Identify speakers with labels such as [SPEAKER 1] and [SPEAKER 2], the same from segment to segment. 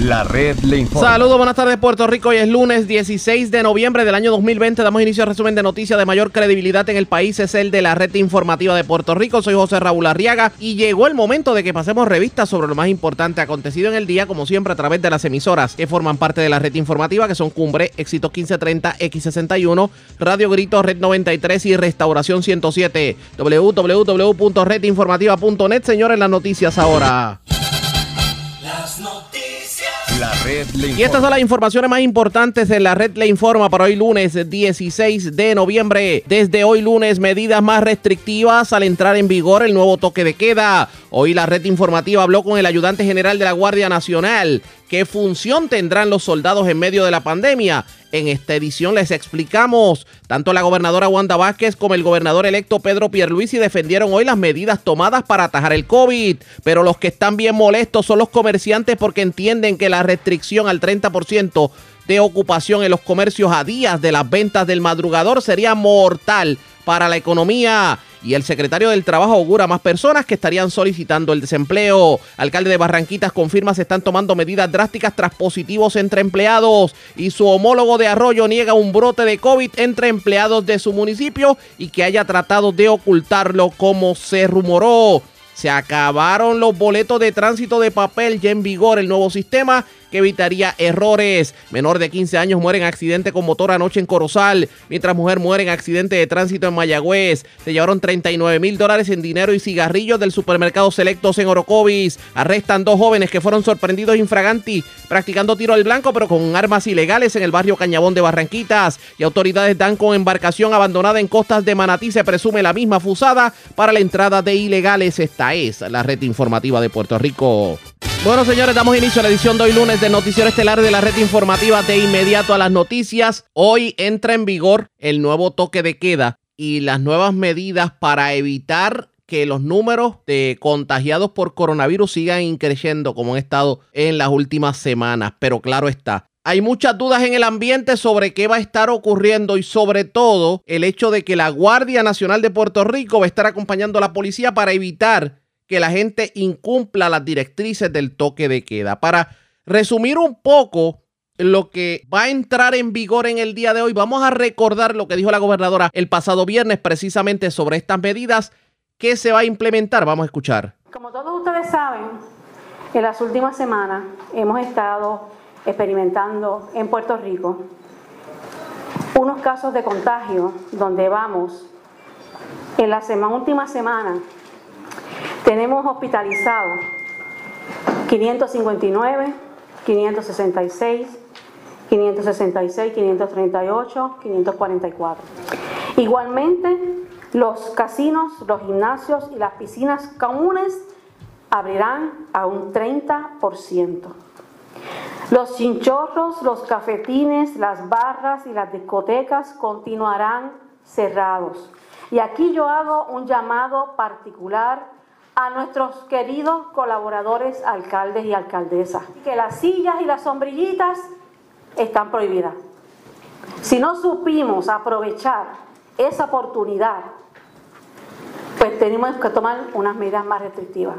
[SPEAKER 1] La red le informa.
[SPEAKER 2] Saludos, buenas tardes Puerto Rico. Hoy es lunes 16 de noviembre del año 2020. Damos inicio al resumen de noticias de mayor credibilidad en el país. Es el de la red informativa de Puerto Rico. Soy José Raúl Arriaga y llegó el momento de que pasemos revistas sobre lo más importante acontecido en el día, como siempre a través de las emisoras que forman parte de la red informativa, que son Cumbre, Éxito 1530, X61, Radio Grito, Red 93 y Restauración 107. www.redinformativa.net. Señores, las noticias ahora.
[SPEAKER 3] Las noticias.
[SPEAKER 1] La red le informa.
[SPEAKER 2] Y estas son las informaciones más importantes de la red Le Informa para hoy lunes 16 de noviembre. Desde hoy lunes, medidas más restrictivas al entrar en vigor el nuevo toque de queda. Hoy la red informativa habló con el ayudante general de la Guardia Nacional. ¿Qué función tendrán los soldados en medio de la pandemia? En esta edición les explicamos. Tanto la gobernadora Wanda Vázquez como el gobernador electo Pedro Pierluisi defendieron hoy las medidas tomadas para atajar el COVID. Pero los que están bien molestos son los comerciantes porque entienden que la restricción al 30% de ocupación en los comercios a días de las ventas del madrugador sería mortal para la economía. Y el secretario del Trabajo augura más personas que estarían solicitando el desempleo. Alcalde de Barranquitas confirma se están tomando medidas drásticas tras positivos entre empleados. Y su homólogo de Arroyo niega un brote de COVID entre empleados de su municipio y que haya tratado de ocultarlo como se rumoró. Se acabaron los boletos de tránsito de papel, ya en vigor el nuevo sistema que evitaría errores. Menor de 15 años muere en accidente con motor anoche en Corozal, mientras mujer muere en accidente de tránsito en Mayagüez. Se llevaron 39 mil dólares en dinero y cigarrillos del supermercado Selectos en Orocovis. Arrestan dos jóvenes que fueron sorprendidos infraganti practicando tiro al blanco pero con armas ilegales en el barrio Cañabón de Barranquitas. Y autoridades dan con embarcación abandonada en costas de Manatí. Se presume la misma fusada para la entrada de ilegales. Esta es la red informativa de Puerto Rico. Bueno, señores, damos inicio a la edición de hoy lunes del Noticiero Estelar de la red informativa de inmediato a las noticias. Hoy entra en vigor el nuevo toque de queda y las nuevas medidas para evitar que los números de contagiados por coronavirus sigan increciendo como han estado en las últimas semanas. Pero claro está, hay muchas dudas en el ambiente sobre qué va a estar ocurriendo y sobre todo el hecho de que la Guardia Nacional de Puerto Rico va a estar acompañando a la policía para evitar que la gente incumpla las directrices del toque de queda. Para resumir un poco lo que va a entrar en vigor en el día de hoy, vamos a recordar lo que dijo la gobernadora el pasado viernes precisamente sobre estas medidas que se va a implementar. Vamos a escuchar.
[SPEAKER 4] Como todos ustedes saben, en las últimas semanas hemos estado experimentando en Puerto Rico unos casos de contagio donde vamos en la sema- última semana tenemos hospitalizados 559, 566, 566, 538, 544. Igualmente, los casinos, los gimnasios y las piscinas comunes abrirán a un 30%. Los chinchorros, los cafetines, las barras y las discotecas continuarán cerrados. Y aquí yo hago un llamado particular a nuestros queridos colaboradores, alcaldes y alcaldesas, que las sillas y las sombrillitas están prohibidas. Si no supimos aprovechar esa oportunidad, pues tenemos que tomar unas medidas más restrictivas.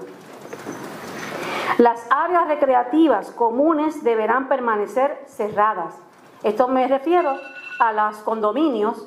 [SPEAKER 4] Las áreas recreativas comunes deberán permanecer cerradas. Esto me refiero a los condominios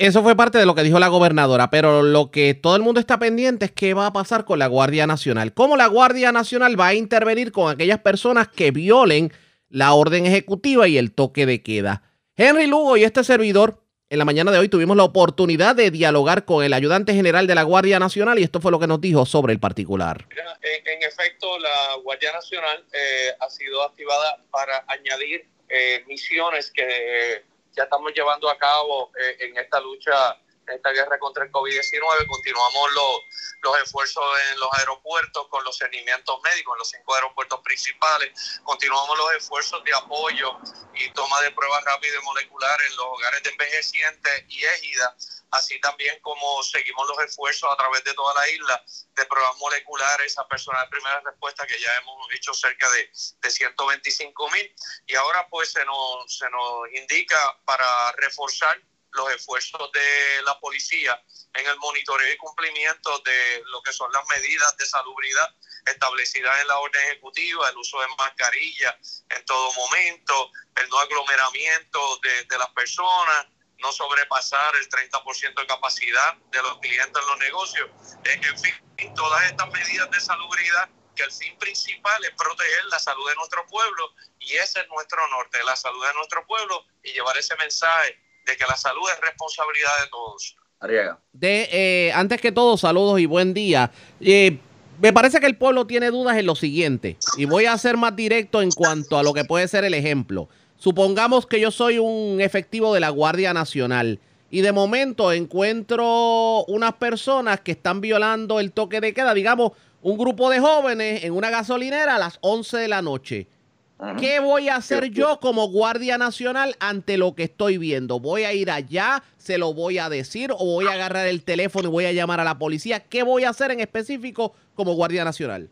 [SPEAKER 2] Eso fue parte de lo que dijo la gobernadora, pero lo que todo el mundo está pendiente es qué va a pasar con la Guardia Nacional. ¿Cómo la Guardia Nacional va a intervenir con aquellas personas que violen la orden ejecutiva y el toque de queda? Henry Lugo y este servidor, en la mañana de hoy tuvimos la oportunidad de dialogar con el ayudante general de la Guardia Nacional y esto fue lo que nos dijo sobre el particular.
[SPEAKER 5] En, efecto, la Guardia Nacional eh, ha sido activada para añadir eh, misiones que ya estamos llevando a cabo eh, en esta lucha, en esta guerra contra el COVID-19. Continuamos los, los esfuerzos en los aeropuertos con los seguimientos médicos en los cinco aeropuertos principales. Continuamos los esfuerzos de apoyo y toma de pruebas rápidas y moleculares en los hogares de envejecientes y égidas así también como seguimos los esfuerzos a través de toda la isla de pruebas moleculares a personas de primera respuesta que ya hemos hecho cerca de, de 125 mil. Y ahora pues se nos, se nos indica para reforzar los esfuerzos de la policía en el monitoreo y cumplimiento de lo que son las medidas de salubridad establecidas en la orden ejecutiva, el uso de mascarilla en todo momento, el no aglomeramiento de, de las personas, no sobrepasar el 30% de capacidad de los clientes en los negocios. En fin, todas estas medidas de salubridad que el fin principal es proteger la salud de nuestro pueblo y ese es nuestro norte, la salud de nuestro pueblo y llevar ese mensaje de que la salud es responsabilidad de todos.
[SPEAKER 2] De, eh, antes que todo, saludos y buen día. Eh, me parece que el pueblo tiene dudas en lo siguiente y voy a ser más directo en cuanto a lo que puede ser el ejemplo. Supongamos que yo soy un efectivo de la Guardia Nacional y de momento encuentro unas personas que están violando el toque de queda, digamos, un grupo de jóvenes en una gasolinera a las 11 de la noche. ¿Qué voy a hacer yo como Guardia Nacional ante lo que estoy viendo? ¿Voy a ir allá? ¿Se lo voy a decir? ¿O voy a agarrar el teléfono y voy a llamar a la policía? ¿Qué voy a hacer en específico como Guardia Nacional?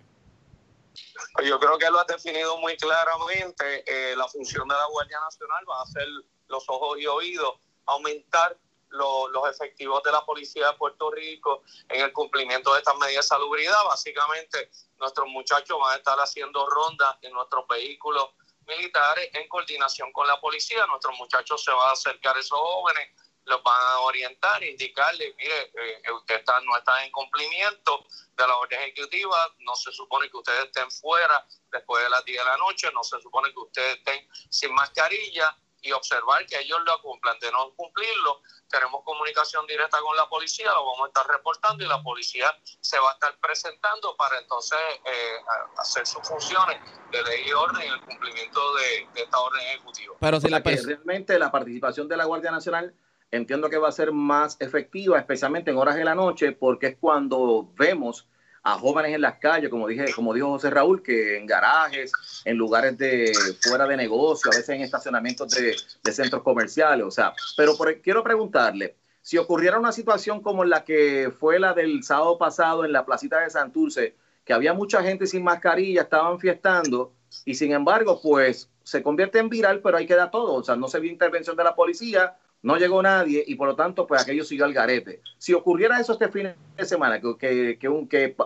[SPEAKER 5] Yo creo que lo has definido muy claramente. Eh, la función de la Guardia Nacional va a ser los ojos y oídos, aumentar los efectivos de la Policía de Puerto Rico en el cumplimiento de estas medidas de salubridad. Básicamente, nuestros muchachos van a estar haciendo rondas en nuestros vehículos militares en coordinación con la policía. Nuestros muchachos se van a acercar a esos jóvenes los van a orientar, indicarles, mire, eh, usted está, no está en cumplimiento de la orden ejecutiva, no se supone que ustedes estén fuera después de las 10 de la noche, no se supone que ustedes estén sin mascarilla y observar que ellos lo cumplan. De no cumplirlo, tenemos comunicación directa con la policía, lo vamos a estar reportando y la policía se va a estar presentando para entonces eh, hacer sus funciones de ley y orden en el cumplimiento de, esta orden ejecutiva.
[SPEAKER 6] Pero si la realmente la participación de la Guardia Nacional entiendo que va a ser más efectiva, especialmente en horas de la noche, porque es cuando vemos a jóvenes en las calles, como dije, como dijo José Raúl, que en garajes, en lugares de fuera de negocio, a veces en estacionamientos de, centros comerciales, o sea, pero quiero preguntarle, si ocurriera una situación como la que fue la del sábado pasado en la placita de Santurce, que había mucha gente sin mascarilla, estaban fiestando, y sin embargo, pues se convierte en viral, pero ahí queda todo, o sea, no se vio intervención de la policía, no llegó nadie y por lo tanto, pues aquello siguió al garete. Si ocurriera eso este fin de semana, que, que, un, que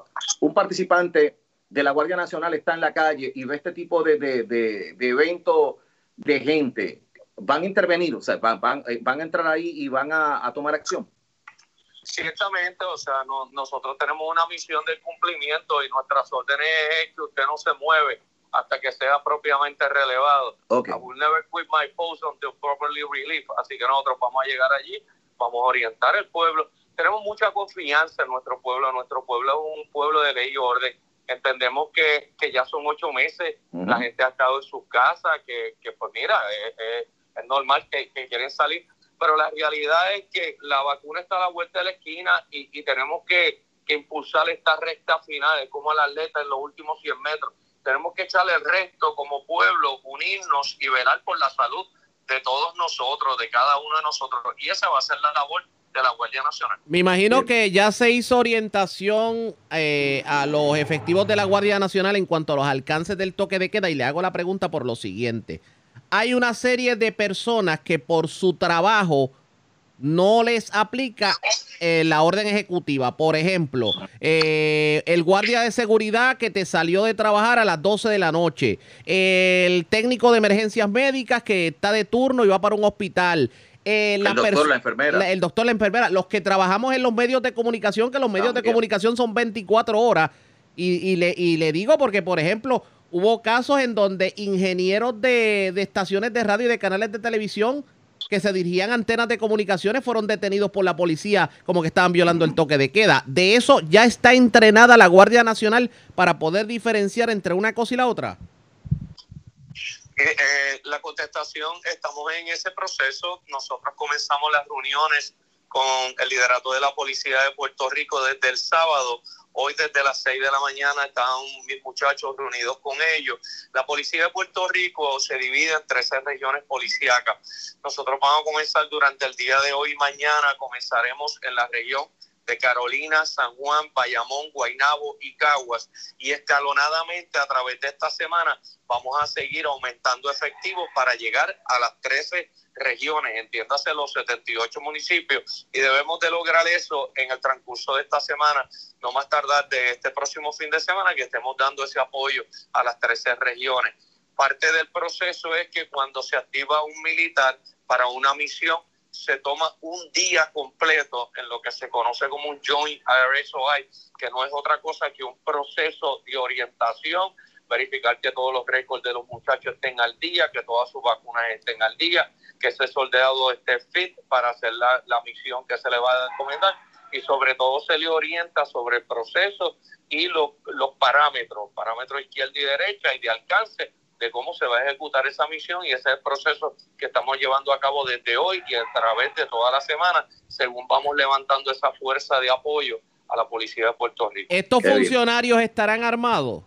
[SPEAKER 6] un participante de la Guardia Nacional está en la calle y ve este tipo de, de, de, de evento de gente, van a intervenir, o sea, van, van, eh, van a entrar ahí y van a, a tomar acción.
[SPEAKER 5] Ciertamente, o sea, no, nosotros tenemos una misión de cumplimiento y nuestras órdenes es que usted no se mueve hasta que sea propiamente relevado.
[SPEAKER 6] Okay.
[SPEAKER 5] I will never quit my post until properly relief. Así que nosotros vamos a llegar allí, vamos a orientar el pueblo. Tenemos mucha confianza en nuestro pueblo. Nuestro pueblo es un pueblo de ley y orden. Entendemos que, que ya son ocho meses, la gente ha estado en sus casas, que, que pues mira, es, es, normal que, que, quieren salir, pero la realidad es que la vacuna está a la vuelta de la esquina y, y tenemos que, que impulsar esta recta final, es como el atleta en los últimos 100 metros tenemos que echarle el resto como pueblo, unirnos y velar por la salud de todos nosotros, de cada uno de nosotros. Y esa va a ser la labor de la Guardia Nacional.
[SPEAKER 2] Me imagino que ya se hizo orientación eh, a los efectivos de la Guardia Nacional en cuanto a los alcances del toque de queda y le hago la pregunta por lo siguiente. Hay una serie de personas que por su trabajo no les aplica eh, la orden ejecutiva. Por ejemplo, eh, el guardia de seguridad que te salió de trabajar a las 12 de la noche, el técnico de emergencias médicas que está de turno y va para un hospital.
[SPEAKER 6] Eh, el doctor, la enfermera.
[SPEAKER 2] el doctor, la enfermera. Los que trabajamos en los medios de comunicación, que los medios de comunicación son 24 horas. Y, le, y le digo porque, por ejemplo, hubo casos en donde ingenieros de, de estaciones de radio y de canales de televisión que se dirigían a antenas de comunicaciones fueron detenidos por la policía como que estaban violando el toque de queda. De eso ya está entrenada la Guardia Nacional para poder diferenciar entre una cosa y la otra.
[SPEAKER 5] Eh, eh, la contestación, estamos en ese proceso. Nosotros comenzamos las reuniones con el liderato de la Policía de Puerto Rico desde el sábado Hoy desde las 6 de la mañana están mis muchachos reunidos con ellos. La policía de Puerto Rico se divide en 13 regiones policíacas. Nosotros vamos a comenzar durante el día de hoy mañana. Comenzaremos en la región de Carolina, San Juan, Bayamón, Guaynabo y Caguas. Y escalonadamente a través de esta semana vamos a seguir aumentando efectivos para llegar a las 13 regiones, entiéndase los 78 municipios, y debemos de lograr eso en el transcurso de esta semana, no más tardar de este próximo fin de semana, que estemos dando ese apoyo a las 13 regiones. Parte del proceso es que cuando se activa un militar para una misión, se toma un día completo en lo que se conoce como un Joint RSOI, que no es otra cosa que un proceso de orientación, verificar que todos los récords de los muchachos estén al día, que todas sus vacunas estén al día, que ese soldado esté fit para hacer la, la misión que se le va a encomendar y sobre todo se le orienta sobre el proceso y los, los parámetros, parámetros izquierda y derecha y de alcance de cómo se va a ejecutar esa misión y ese es el proceso que estamos llevando a cabo desde hoy y a través de toda la semana, según vamos levantando esa fuerza de apoyo a la policía de Puerto Rico.
[SPEAKER 2] ¿Estos funcionarios estarán armados?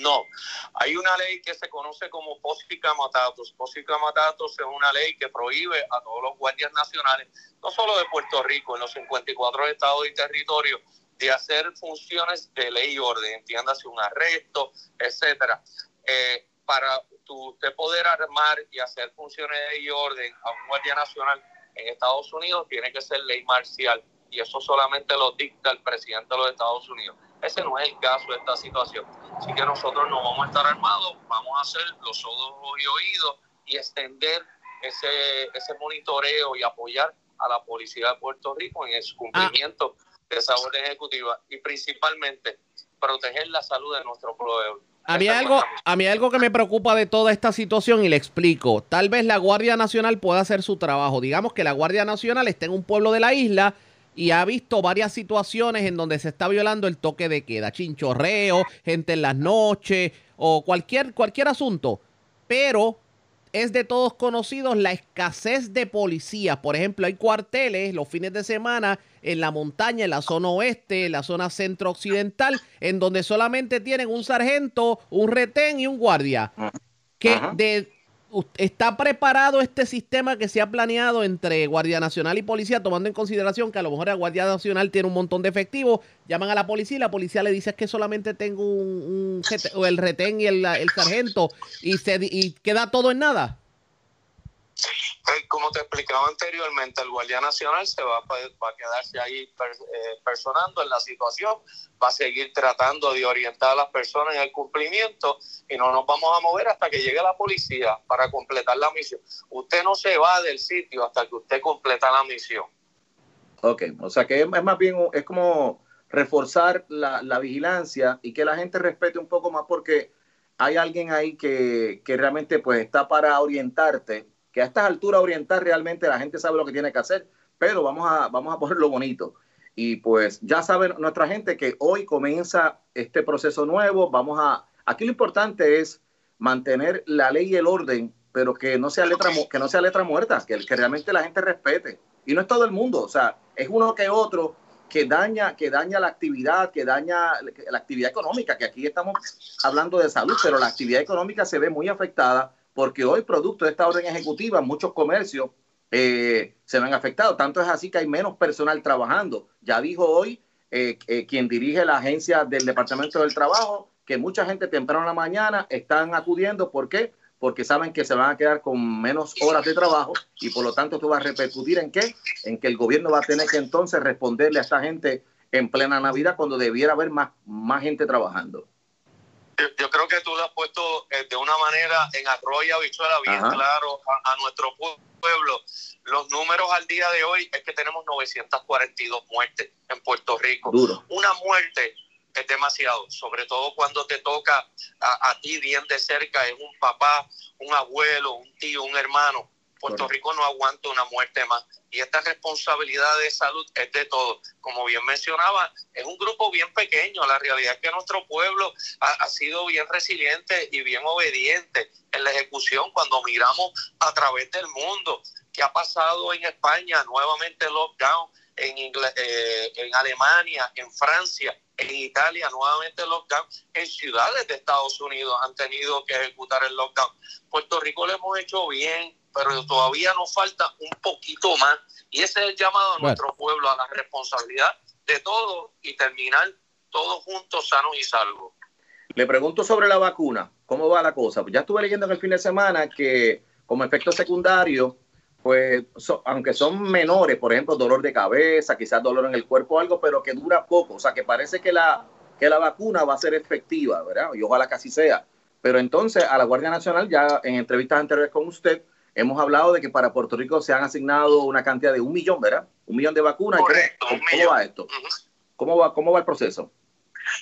[SPEAKER 5] No, hay una ley que se conoce como Pósica Matatos. Pósica Matatos es una ley que prohíbe a todos los guardias nacionales, no solo de Puerto Rico, en los 54 estados y territorios, de hacer funciones de ley y orden, entiéndase un arresto, etcétera. Eh, para usted poder armar y hacer funciones de ley y orden a un guardia nacional en Estados Unidos tiene que ser ley marcial y eso solamente lo dicta el presidente de los Estados Unidos. Ese no es el caso de esta situación. Así que nosotros no vamos a estar armados, vamos a hacer los ojos y oídos y extender ese, ese monitoreo y apoyar a la policía de Puerto Rico en el cumplimiento de esa orden ejecutiva y principalmente proteger la salud de nuestro pueblo.
[SPEAKER 2] A mí, algo, a mí algo que me preocupa de toda esta situación y le explico. Tal vez la Guardia Nacional pueda hacer su trabajo. Digamos que la Guardia Nacional está en un pueblo de la isla y ha visto varias situaciones en donde se está violando el toque de queda, chinchorreo, gente en las noches o cualquier, cualquier asunto. Pero es de todos conocidos la escasez de policías. Por ejemplo, hay cuarteles los fines de semana en la montaña, en la zona oeste, en la zona centro-occidental, en donde solamente tienen un sargento, un retén y un guardia. Que de, está preparado este sistema que se ha planeado entre Guardia Nacional y Policía, tomando en consideración que a lo mejor la Guardia Nacional tiene un montón de efectivos, llaman a la policía y la policía le dice que solamente tengo un, el retén y el, el sargento y, se, y queda todo en nada.
[SPEAKER 5] Eh, como te explicaba anteriormente, el Guardia Nacional se va, a quedarse ahí eh, personando en la situación, va a seguir tratando de orientar a las personas en el cumplimiento y no nos vamos a mover hasta que llegue la policía para completar la misión. Usted no se va del sitio hasta que usted completa la misión.
[SPEAKER 6] Ok, o sea que es, más bien, es como reforzar la, la vigilancia y que la gente respete un poco más porque hay alguien ahí que, que realmente pues está para orientarte que a estas alturas orientar realmente la gente sabe lo que tiene que hacer, pero vamos a, vamos a ponerlo bonito. Y pues ya saben nuestra gente que hoy comienza este proceso nuevo. Vamos a, aquí lo importante es mantener la ley y el orden, pero que no sea letra, que no sea letra muerta, que, que realmente la gente respete. Y no es todo el mundo, o sea, es uno que otro que daña, que daña la actividad, que daña la actividad económica, que aquí estamos hablando de salud, pero la actividad económica se ve muy afectada porque hoy, producto de esta orden ejecutiva, muchos comercios eh, se ven afectados. Tanto es así que hay menos personal trabajando. Ya dijo hoy eh, eh, quien dirige la agencia del Departamento del Trabajo que mucha gente temprano en la mañana están acudiendo. ¿Por qué? Porque saben que se van a quedar con menos horas de trabajo y por lo tanto esto va a repercutir en qué? En que el gobierno va a tener que entonces responderle a esta gente en plena Navidad cuando debiera haber más, más gente trabajando.
[SPEAKER 5] Yo, creo que tú lo has puesto eh, de una manera en arroyo bichuela bien claro a, nuestro pueblo. Los números al día de hoy es que tenemos 942 muertes en Puerto Rico. Una muerte es demasiado, sobre todo cuando te toca a, a ti bien de cerca, es un papá, un abuelo, un tío, un hermano. Puerto Rico no aguanta una muerte más. Y esta responsabilidad de salud es de todos. Como bien mencionaba, es un grupo bien pequeño. La realidad es que nuestro pueblo ha, sido bien resiliente y bien obediente en la ejecución cuando miramos a través del mundo. ¿Qué ha pasado en España? Nuevamente lockdown. En, eh, en Alemania, en Francia, en Italia nuevamente lockdown, en ciudades de Estados Unidos han tenido que ejecutar el lockdown. Puerto Rico lo hemos hecho bien, pero todavía nos falta un poquito más. Y ese es el llamado a nuestro pueblo a la responsabilidad de todo y terminar todos juntos sanos y salvos.
[SPEAKER 6] Le pregunto sobre la vacuna, ¿cómo va la cosa? ya estuve leyendo en el fin de semana que como efecto secundario, pues aunque son menores, por ejemplo, dolor de cabeza, quizás dolor en el cuerpo, algo, pero que dura poco, o sea, que parece que la, que la vacuna va a ser efectiva, ¿verdad? Y ojalá que así sea. Pero entonces a la Guardia Nacional, ya en entrevistas anteriores con usted, hemos hablado de que para Puerto Rico se han asignado una cantidad de un millón, ¿verdad? Un millón de vacunas.
[SPEAKER 5] Correcto,
[SPEAKER 6] ¿Cómo, ¿Cómo va esto? ¿Cómo, va, ¿Cómo va el proceso?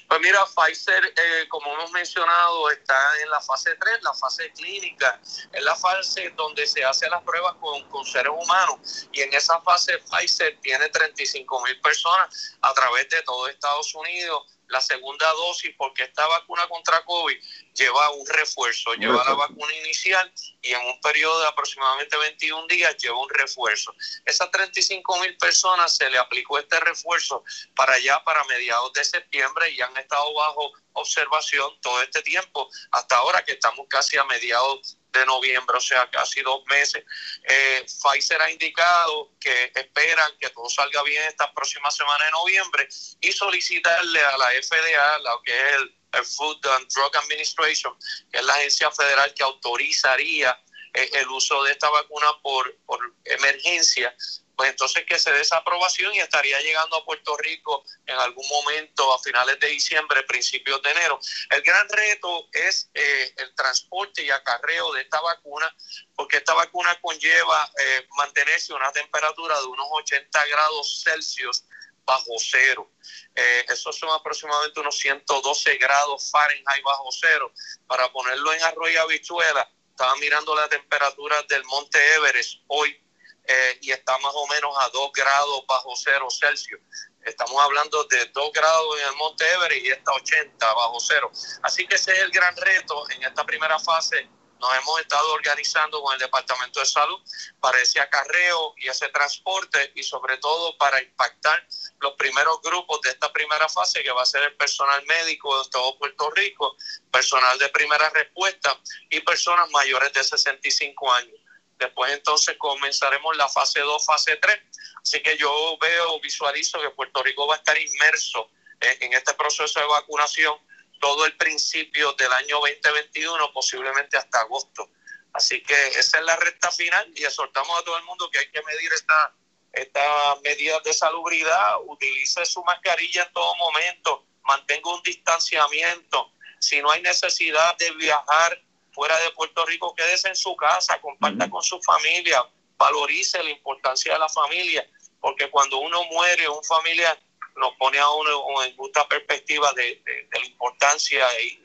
[SPEAKER 5] Pues mira, Pfizer, eh, como hemos mencionado, está en la fase 3, la fase clínica, es la fase donde se hacen las pruebas con, con seres humanos. Y en esa fase Pfizer tiene 35 mil personas a través de todo Estados Unidos la segunda dosis porque esta vacuna contra COVID lleva un refuerzo, lleva la vacuna inicial y en un periodo de aproximadamente 21 días lleva un refuerzo. Esas 35 mil personas se le aplicó este refuerzo para allá, para mediados de septiembre y han estado bajo observación todo este tiempo, hasta ahora que estamos casi a mediados de noviembre, o sea, casi dos meses. Eh, Pfizer ha indicado que esperan que todo salga bien esta próxima semana de noviembre y solicitarle a la FDA, lo que es el, Food and Drug Administration, que es la agencia federal que autorizaría eh, el uso de esta vacuna por, por emergencia, pues entonces que se dé esa aprobación y estaría llegando a Puerto Rico en algún momento a finales de diciembre, principios de enero. El gran reto es eh, el transporte y acarreo de esta vacuna, porque esta vacuna conlleva eh, mantenerse una temperatura de unos 80 grados Celsius bajo cero. Eh, son aproximadamente unos 112 grados Fahrenheit bajo cero. Para ponerlo en arroyo habichuela, estaba mirando la temperatura del monte Everest hoy eh, y está más o menos a 2 grados bajo cero Celsius. Estamos hablando de 2 grados en el Monte Everest y está 80 bajo cero. Así que ese es el gran reto en esta primera fase. Nos hemos estado organizando con el Departamento de Salud para ese acarreo y ese transporte y sobre todo para impactar los primeros grupos de esta primera fase que va a ser el personal médico de todo Puerto Rico, personal de primera respuesta y personas mayores de 65 años. Después entonces comenzaremos la fase 2, fase 3. Así que yo veo, visualizo que Puerto Rico va a estar inmerso en, este proceso de vacunación todo el principio del año 2021, posiblemente hasta agosto. Así que esa es la recta final y exhortamos a todo el mundo que hay que medir esta, estas medidas de salubridad, utilice su mascarilla en todo momento, mantenga un distanciamiento. Si no hay necesidad de viajar fuera de Puerto Rico, quédese en su casa, comparta con su familia, valorice la importancia de la familia, porque cuando uno muere, un familia nos pone a uno en justa perspectiva de, la importancia y,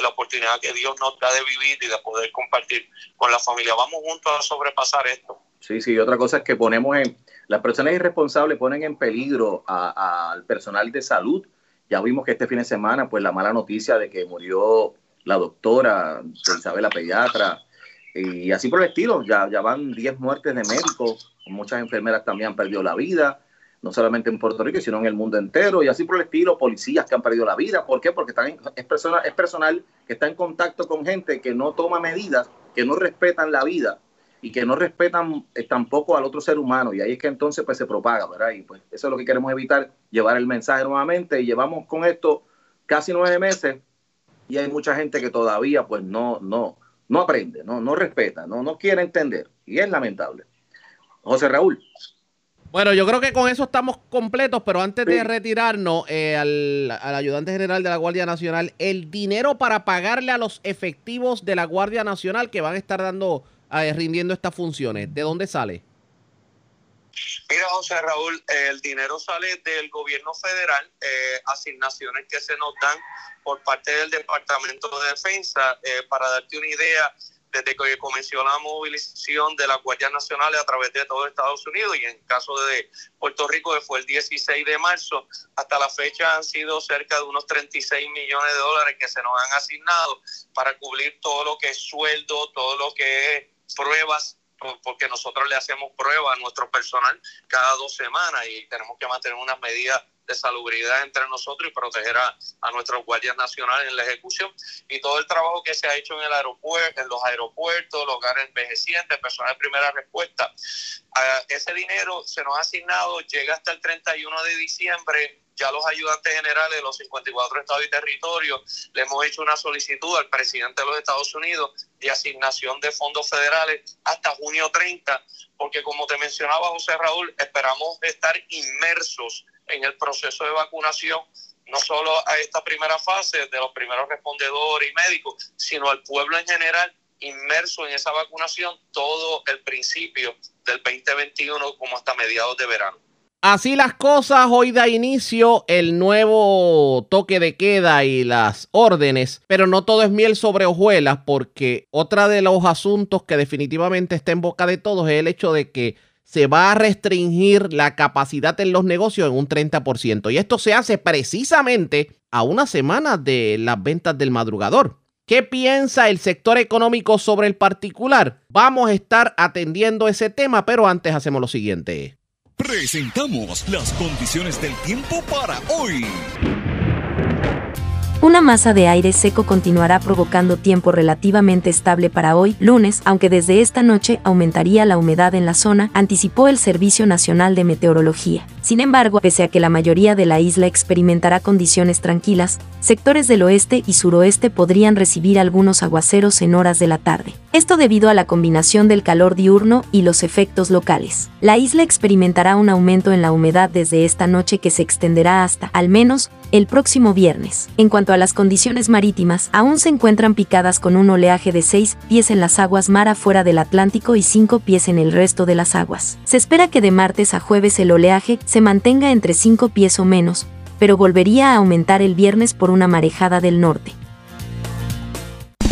[SPEAKER 5] la oportunidad que Dios nos da de vivir y de poder compartir con la familia. Vamos juntos a sobrepasar esto.
[SPEAKER 6] Sí, sí, otra cosa es que ponemos en, las personas irresponsables ponen en peligro al personal de salud. Ya vimos que este fin de semana, pues la mala noticia de que murió la doctora Isabel, la pediatra, y así por el estilo. Ya, ya van 10 muertes de médicos, muchas enfermeras también han perdido la vida, no solamente en Puerto Rico, sino en el mundo entero, y así por el estilo, policías que han perdido la vida. ¿Por qué? Porque están es, personal, es personal que está en contacto con gente que no toma medidas, que no respetan la vida y que no respetan eh, tampoco al otro ser humano. Y ahí es que entonces pues se propaga, ¿verdad? Y pues eso es lo que queremos evitar, llevar el mensaje nuevamente. Y llevamos con esto casi nueve meses y hay mucha gente que todavía pues no, no, no aprende, no, no respeta, no, no quiere entender y es lamentable. José Raúl.
[SPEAKER 2] Bueno, yo creo que con eso estamos completos, pero antes de retirarnos eh, al, al, ayudante general de la Guardia Nacional, el dinero para pagarle a los efectivos de la Guardia Nacional que van a estar dando, eh, rindiendo estas funciones, ¿de dónde sale?
[SPEAKER 5] Mira, José Raúl, el dinero sale del gobierno federal, eh, asignaciones que se nos dan por parte del Departamento de Defensa. Eh, para darte una idea, desde que comenzó la movilización de la Guardia Nacional a través de todo Estados Unidos y en caso de Puerto Rico, que fue el 16 de marzo, hasta la fecha han sido cerca de unos 36 millones de dólares que se nos han asignado para cubrir todo lo que es sueldo, todo lo que es pruebas porque nosotros le hacemos pruebas a nuestro personal cada dos semanas y tenemos que mantener unas medidas de salubridad entre nosotros y proteger a, a, nuestros guardias nacionales en la ejecución y todo el trabajo que se ha hecho en el aeropuerto, en los aeropuertos, los hogares envejecientes, personas de primera respuesta. Ese dinero se nos ha asignado, llega hasta el 31 de diciembre ya los ayudantes generales de los 54 estados y territorios le hemos hecho una solicitud al presidente de los Estados Unidos de asignación de fondos federales hasta junio 30, porque como te mencionaba José Raúl, esperamos estar inmersos en el proceso de vacunación, no solo a esta primera fase de los primeros respondedores y médicos, sino al pueblo en general inmerso en esa vacunación todo el principio del 2021 como hasta mediados de verano.
[SPEAKER 2] Así las cosas, hoy da inicio el nuevo toque de queda y las órdenes, pero no todo es miel sobre hojuelas porque otra de los asuntos que definitivamente está en boca de todos es el hecho de que se va a restringir la capacidad en los negocios en un 30% y esto se hace precisamente a una semana de las ventas del madrugador. ¿Qué piensa el sector económico sobre el particular? Vamos a estar atendiendo ese tema, pero antes hacemos lo siguiente.
[SPEAKER 7] Presentamos las condiciones del tiempo para hoy.
[SPEAKER 8] Una masa de aire seco continuará provocando tiempo relativamente estable para hoy, lunes, aunque desde esta noche aumentaría la humedad en la zona, anticipó el Servicio Nacional de Meteorología. Sin embargo, pese a que la mayoría de la isla experimentará condiciones tranquilas, sectores del oeste y suroeste podrían recibir algunos aguaceros en horas de la tarde. Esto debido a la combinación del calor diurno y los efectos locales. La isla experimentará un aumento en la humedad desde esta noche que se extenderá hasta, al menos, el próximo viernes. En cuanto a las condiciones marítimas, aún se encuentran picadas con un oleaje de 6 pies en las aguas mar afuera del Atlántico y 5 pies en el resto de las aguas. Se espera que de martes a jueves el oleaje se mantenga entre 5 pies o menos, pero volvería a aumentar el viernes por una marejada del norte.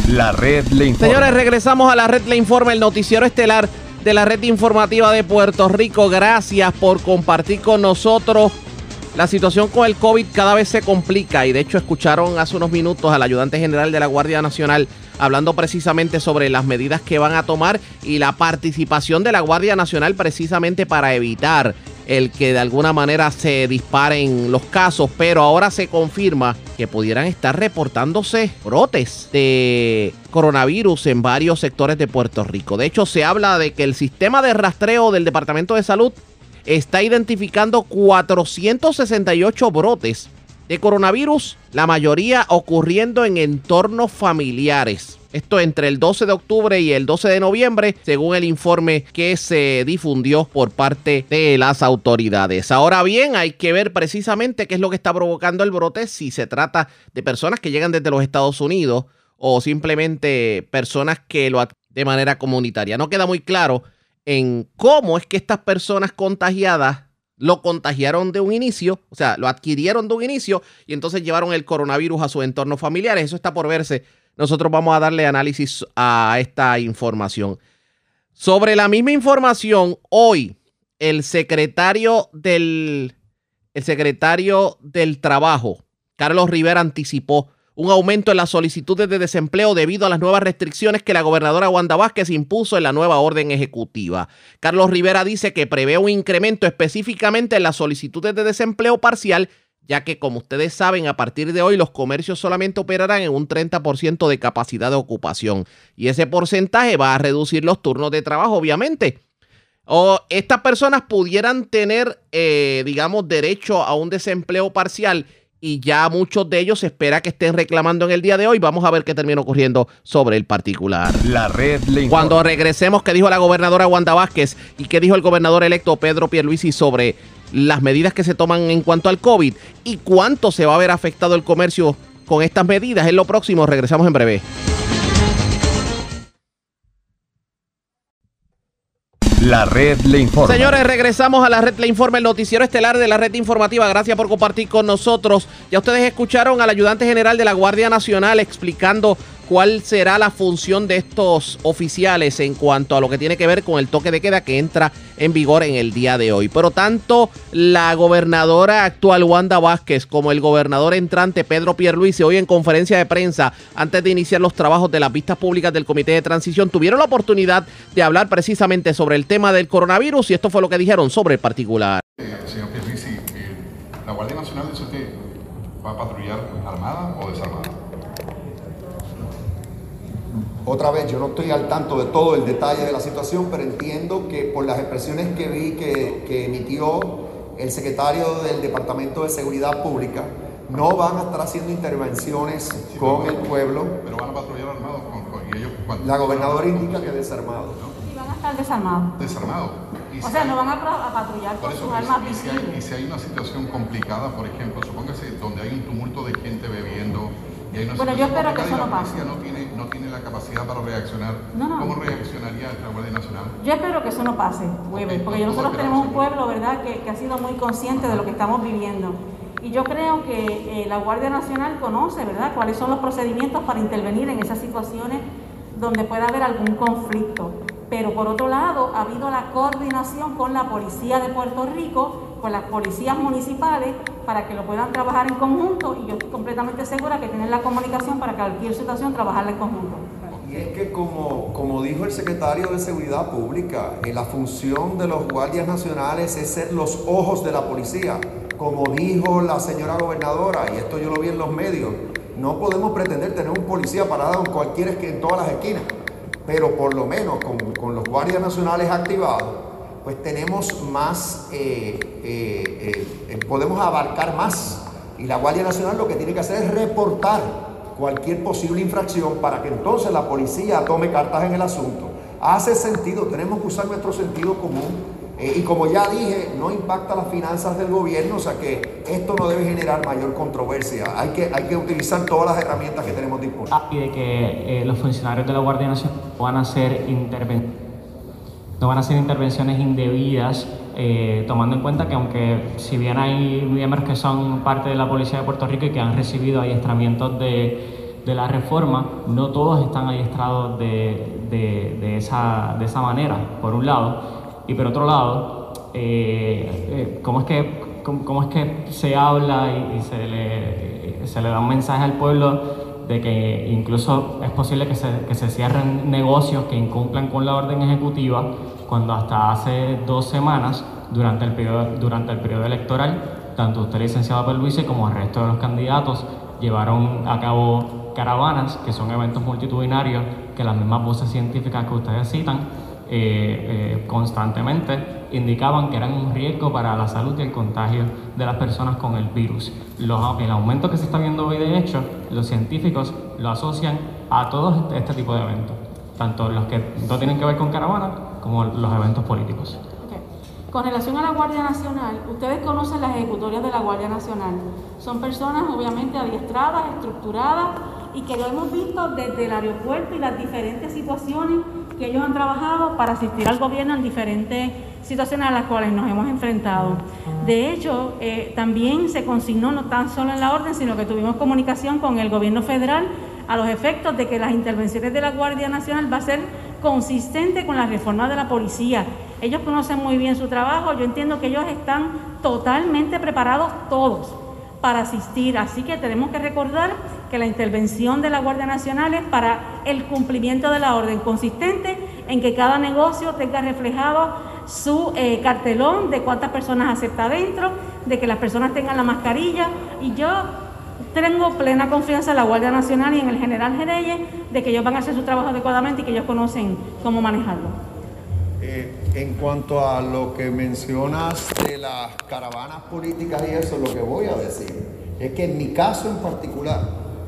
[SPEAKER 1] La red le informa.
[SPEAKER 2] Señores, regresamos a la red le informa, el noticiero estelar de la red informativa de Puerto Rico. Gracias por compartir con nosotros. La situación con el COVID cada vez se complica y de hecho escucharon hace unos minutos al ayudante general de la Guardia Nacional hablando precisamente sobre las medidas que van a tomar y la participación de la Guardia Nacional precisamente para evitar el que de alguna manera se disparen los casos, pero ahora se confirma que pudieran estar reportándose brotes de coronavirus en varios sectores de Puerto Rico. De hecho, se habla de que el sistema de rastreo del Departamento de Salud está identificando 468 brotes de coronavirus, la mayoría ocurriendo en entornos familiares. Esto entre el 12 de octubre y el 12 de noviembre, según el informe que se difundió por parte de las autoridades. Ahora bien, hay que ver precisamente qué es lo que está provocando el brote, si se trata de personas que llegan desde los Estados Unidos o simplemente personas que lo de manera comunitaria. No queda muy claro en cómo es que estas personas contagiadas lo contagiaron de un inicio, o sea, lo adquirieron de un inicio y entonces llevaron el coronavirus a sus entornos familiares. Eso está por verse. Nosotros vamos a darle análisis a esta información. Sobre la misma información, hoy el secretario del, el secretario del Trabajo, Carlos Rivera, anticipó un aumento en las solicitudes de desempleo debido a las nuevas restricciones que la gobernadora Wanda Vázquez impuso en la nueva orden ejecutiva. Carlos Rivera dice que prevé un incremento específicamente en las solicitudes de desempleo parcial, ya que como ustedes saben, a partir de hoy los comercios solamente operarán en un 30% de capacidad de ocupación y ese porcentaje va a reducir los turnos de trabajo, obviamente. O estas personas pudieran tener, eh, digamos, derecho a un desempleo parcial y ya muchos de ellos se espera que estén reclamando en el día de hoy. Vamos a ver qué termina ocurriendo sobre el particular.
[SPEAKER 1] La red le
[SPEAKER 2] Cuando regresemos, ¿qué dijo la gobernadora Wanda Vázquez y qué dijo el gobernador electo Pedro Pierluisi sobre las medidas que se toman en cuanto al COVID y cuánto se va a ver afectado el comercio con estas medidas? Es lo próximo. Regresamos en breve.
[SPEAKER 1] La red le informa.
[SPEAKER 2] Señores, regresamos a la red le informa, el noticiero estelar de la red informativa. Gracias por compartir con nosotros. Ya ustedes escucharon al ayudante general de la Guardia Nacional explicando cuál será la función de estos oficiales en cuanto a lo que tiene que ver con el toque de queda que entra en vigor en el día de hoy. Pero tanto la gobernadora actual Wanda Vázquez como el gobernador entrante Pedro Pierluisi hoy en conferencia de prensa antes de iniciar los trabajos de las vistas públicas del Comité de Transición tuvieron la oportunidad de hablar precisamente sobre el tema del coronavirus y esto fue lo que dijeron sobre el particular.
[SPEAKER 9] Señor Pierluisi, la ¿La Guardia Nacional que va a patrullar armada o desarmada?
[SPEAKER 10] Otra vez, yo no estoy al tanto de todo el detalle de la situación, pero entiendo que por las expresiones que vi que, que emitió el secretario del Departamento de Seguridad Pública, no van a estar haciendo intervenciones con el pueblo.
[SPEAKER 9] Pero van a patrullar armados con, con- y ellos cuando-
[SPEAKER 10] La gobernadora indica que desarmado.
[SPEAKER 11] Y van a estar desarmados.
[SPEAKER 9] Desarmados.
[SPEAKER 11] O
[SPEAKER 9] si
[SPEAKER 11] sea,
[SPEAKER 9] hay-
[SPEAKER 11] no van a, patrullar con sus armas
[SPEAKER 9] y si, hay, y si hay una situación complicada, por ejemplo, supóngase donde hay un tumulto de gente bebiendo y hay una
[SPEAKER 11] Bueno, yo
[SPEAKER 9] situación
[SPEAKER 11] espero que eso
[SPEAKER 9] la
[SPEAKER 11] no pase.
[SPEAKER 9] policía no tiene, no tiene la capacidad para reaccionar,
[SPEAKER 11] No, no.
[SPEAKER 9] ¿cómo reaccionaría la Guardia Nacional?
[SPEAKER 11] Yo espero que eso no pase, Weber,
[SPEAKER 9] Ok,
[SPEAKER 11] porque nosotros tenemos un pueblo, ¿verdad?, que, que ha sido muy consciente de lo que estamos viviendo. Y yo creo que eh, la Guardia Nacional conoce, ¿verdad?, cuáles son los procedimientos para intervenir en esas situaciones donde pueda haber algún conflicto. Pero por otro lado, ha habido la coordinación con la Policía de Puerto Rico, con las policías municipales, para que lo puedan trabajar en conjunto y yo estoy completamente segura que tienen la comunicación para cualquier situación trabajarla en conjunto.
[SPEAKER 10] Y es que como, como dijo el secretario de Seguridad Pública, la función de los guardias nacionales es ser los ojos de la policía. Como dijo la señora gobernadora, y esto yo lo vi en los medios, no podemos pretender tener un policía parado en cualquier esquina, en todas las esquinas, pero por lo menos con, con los guardias nacionales activados, pues tenemos más, eh, eh, eh, podemos abarcar más. Y la Guardia Nacional lo que tiene que hacer es reportar cualquier posible infracción para que entonces la policía tome cartas en el asunto. Hace sentido, tenemos que usar nuestro sentido común. y como ya dije, no impacta las finanzas del gobierno, o sea que esto no debe generar mayor controversia. Hay que, hay que utilizar todas las herramientas que tenemos disponibles.
[SPEAKER 12] y de que los funcionarios de la Guardia Nacional van a hacer interven- no van a hacer intervenciones indebidas, eh, tomando en cuenta que aunque si bien hay miembros que son parte de la Policía de Puerto Rico y que han recibido adiestramientos de, de la reforma, no todos están adiestrados de, de- de esa, de esa manera, por un lado. Y por otro lado, eh, eh, ¿cómo, es que, cómo, es que se habla y, y se, le, se le da un mensaje al pueblo de que incluso es posible que se, que se cierren negocios que incumplan con la orden ejecutiva cuando hasta hace dos semanas, durante el periodo, electoral, tanto usted, licenciado Perluise, como el resto de los candidatos llevaron a cabo caravanas, que son eventos multitudinarios, que las mismas voces científicas que ustedes citan, eh, eh, constantemente indicaban que eran un riesgo para la salud y el contagio de las personas con el virus. Los- el aumento que se está viendo hoy, de hecho, los científicos lo asocian a todo este, este tipo de eventos, tanto los que no tienen que ver con caravanas como los eventos políticos.
[SPEAKER 11] Con relación a la Guardia Nacional, ustedes conocen las ejecutorias de la Guardia Nacional. Son personas obviamente adiestradas, estructuradas y que lo hemos visto desde el aeropuerto y las diferentes situaciones que ellos han trabajado para asistir al gobierno en diferentes situaciones a las cuales nos hemos enfrentado. De hecho, eh, también se consignó no tan solo en la orden, sino que tuvimos comunicación con el gobierno federal a los efectos de que las intervenciones de la Guardia Nacional va a ser consistente con la reforma de la policía. Ellos conocen muy bien su trabajo, yo entiendo que ellos están totalmente preparados todos para asistir, así que tenemos que recordar que la intervención de la Guardia Nacional es para el cumplimiento de la orden consistente en que cada negocio tenga reflejado su eh, cartelón de cuántas personas acepta dentro, de que las personas tengan la mascarilla. Y yo tengo plena confianza en la Guardia Nacional y en el general Jereyes de que ellos van a hacer su trabajo adecuadamente y que ellos conocen cómo manejarlo.
[SPEAKER 10] Eh, en cuanto a lo que mencionas de las caravanas políticas y eso, lo que voy a decir es que en mi caso en particular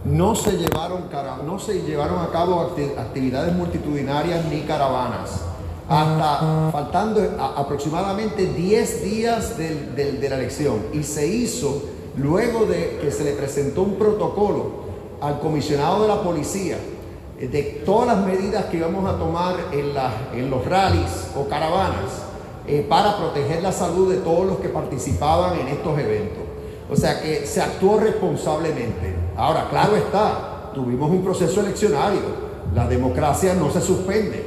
[SPEAKER 10] no se llevaron, no se llevaron a cabo acti- actividades multitudinarias ni caravanas. Hasta faltando aproximadamente 10 días del- de la elección. Y se hizo luego de que se le presentó un protocolo al comisionado de la policía eh, de todas las medidas que íbamos a tomar en, en los rallies o caravanas eh, para proteger la salud de todos los que participaban en estos eventos. O sea que se actuó responsablemente. Ahora, claro está, tuvimos un proceso eleccionario, la democracia no se suspende.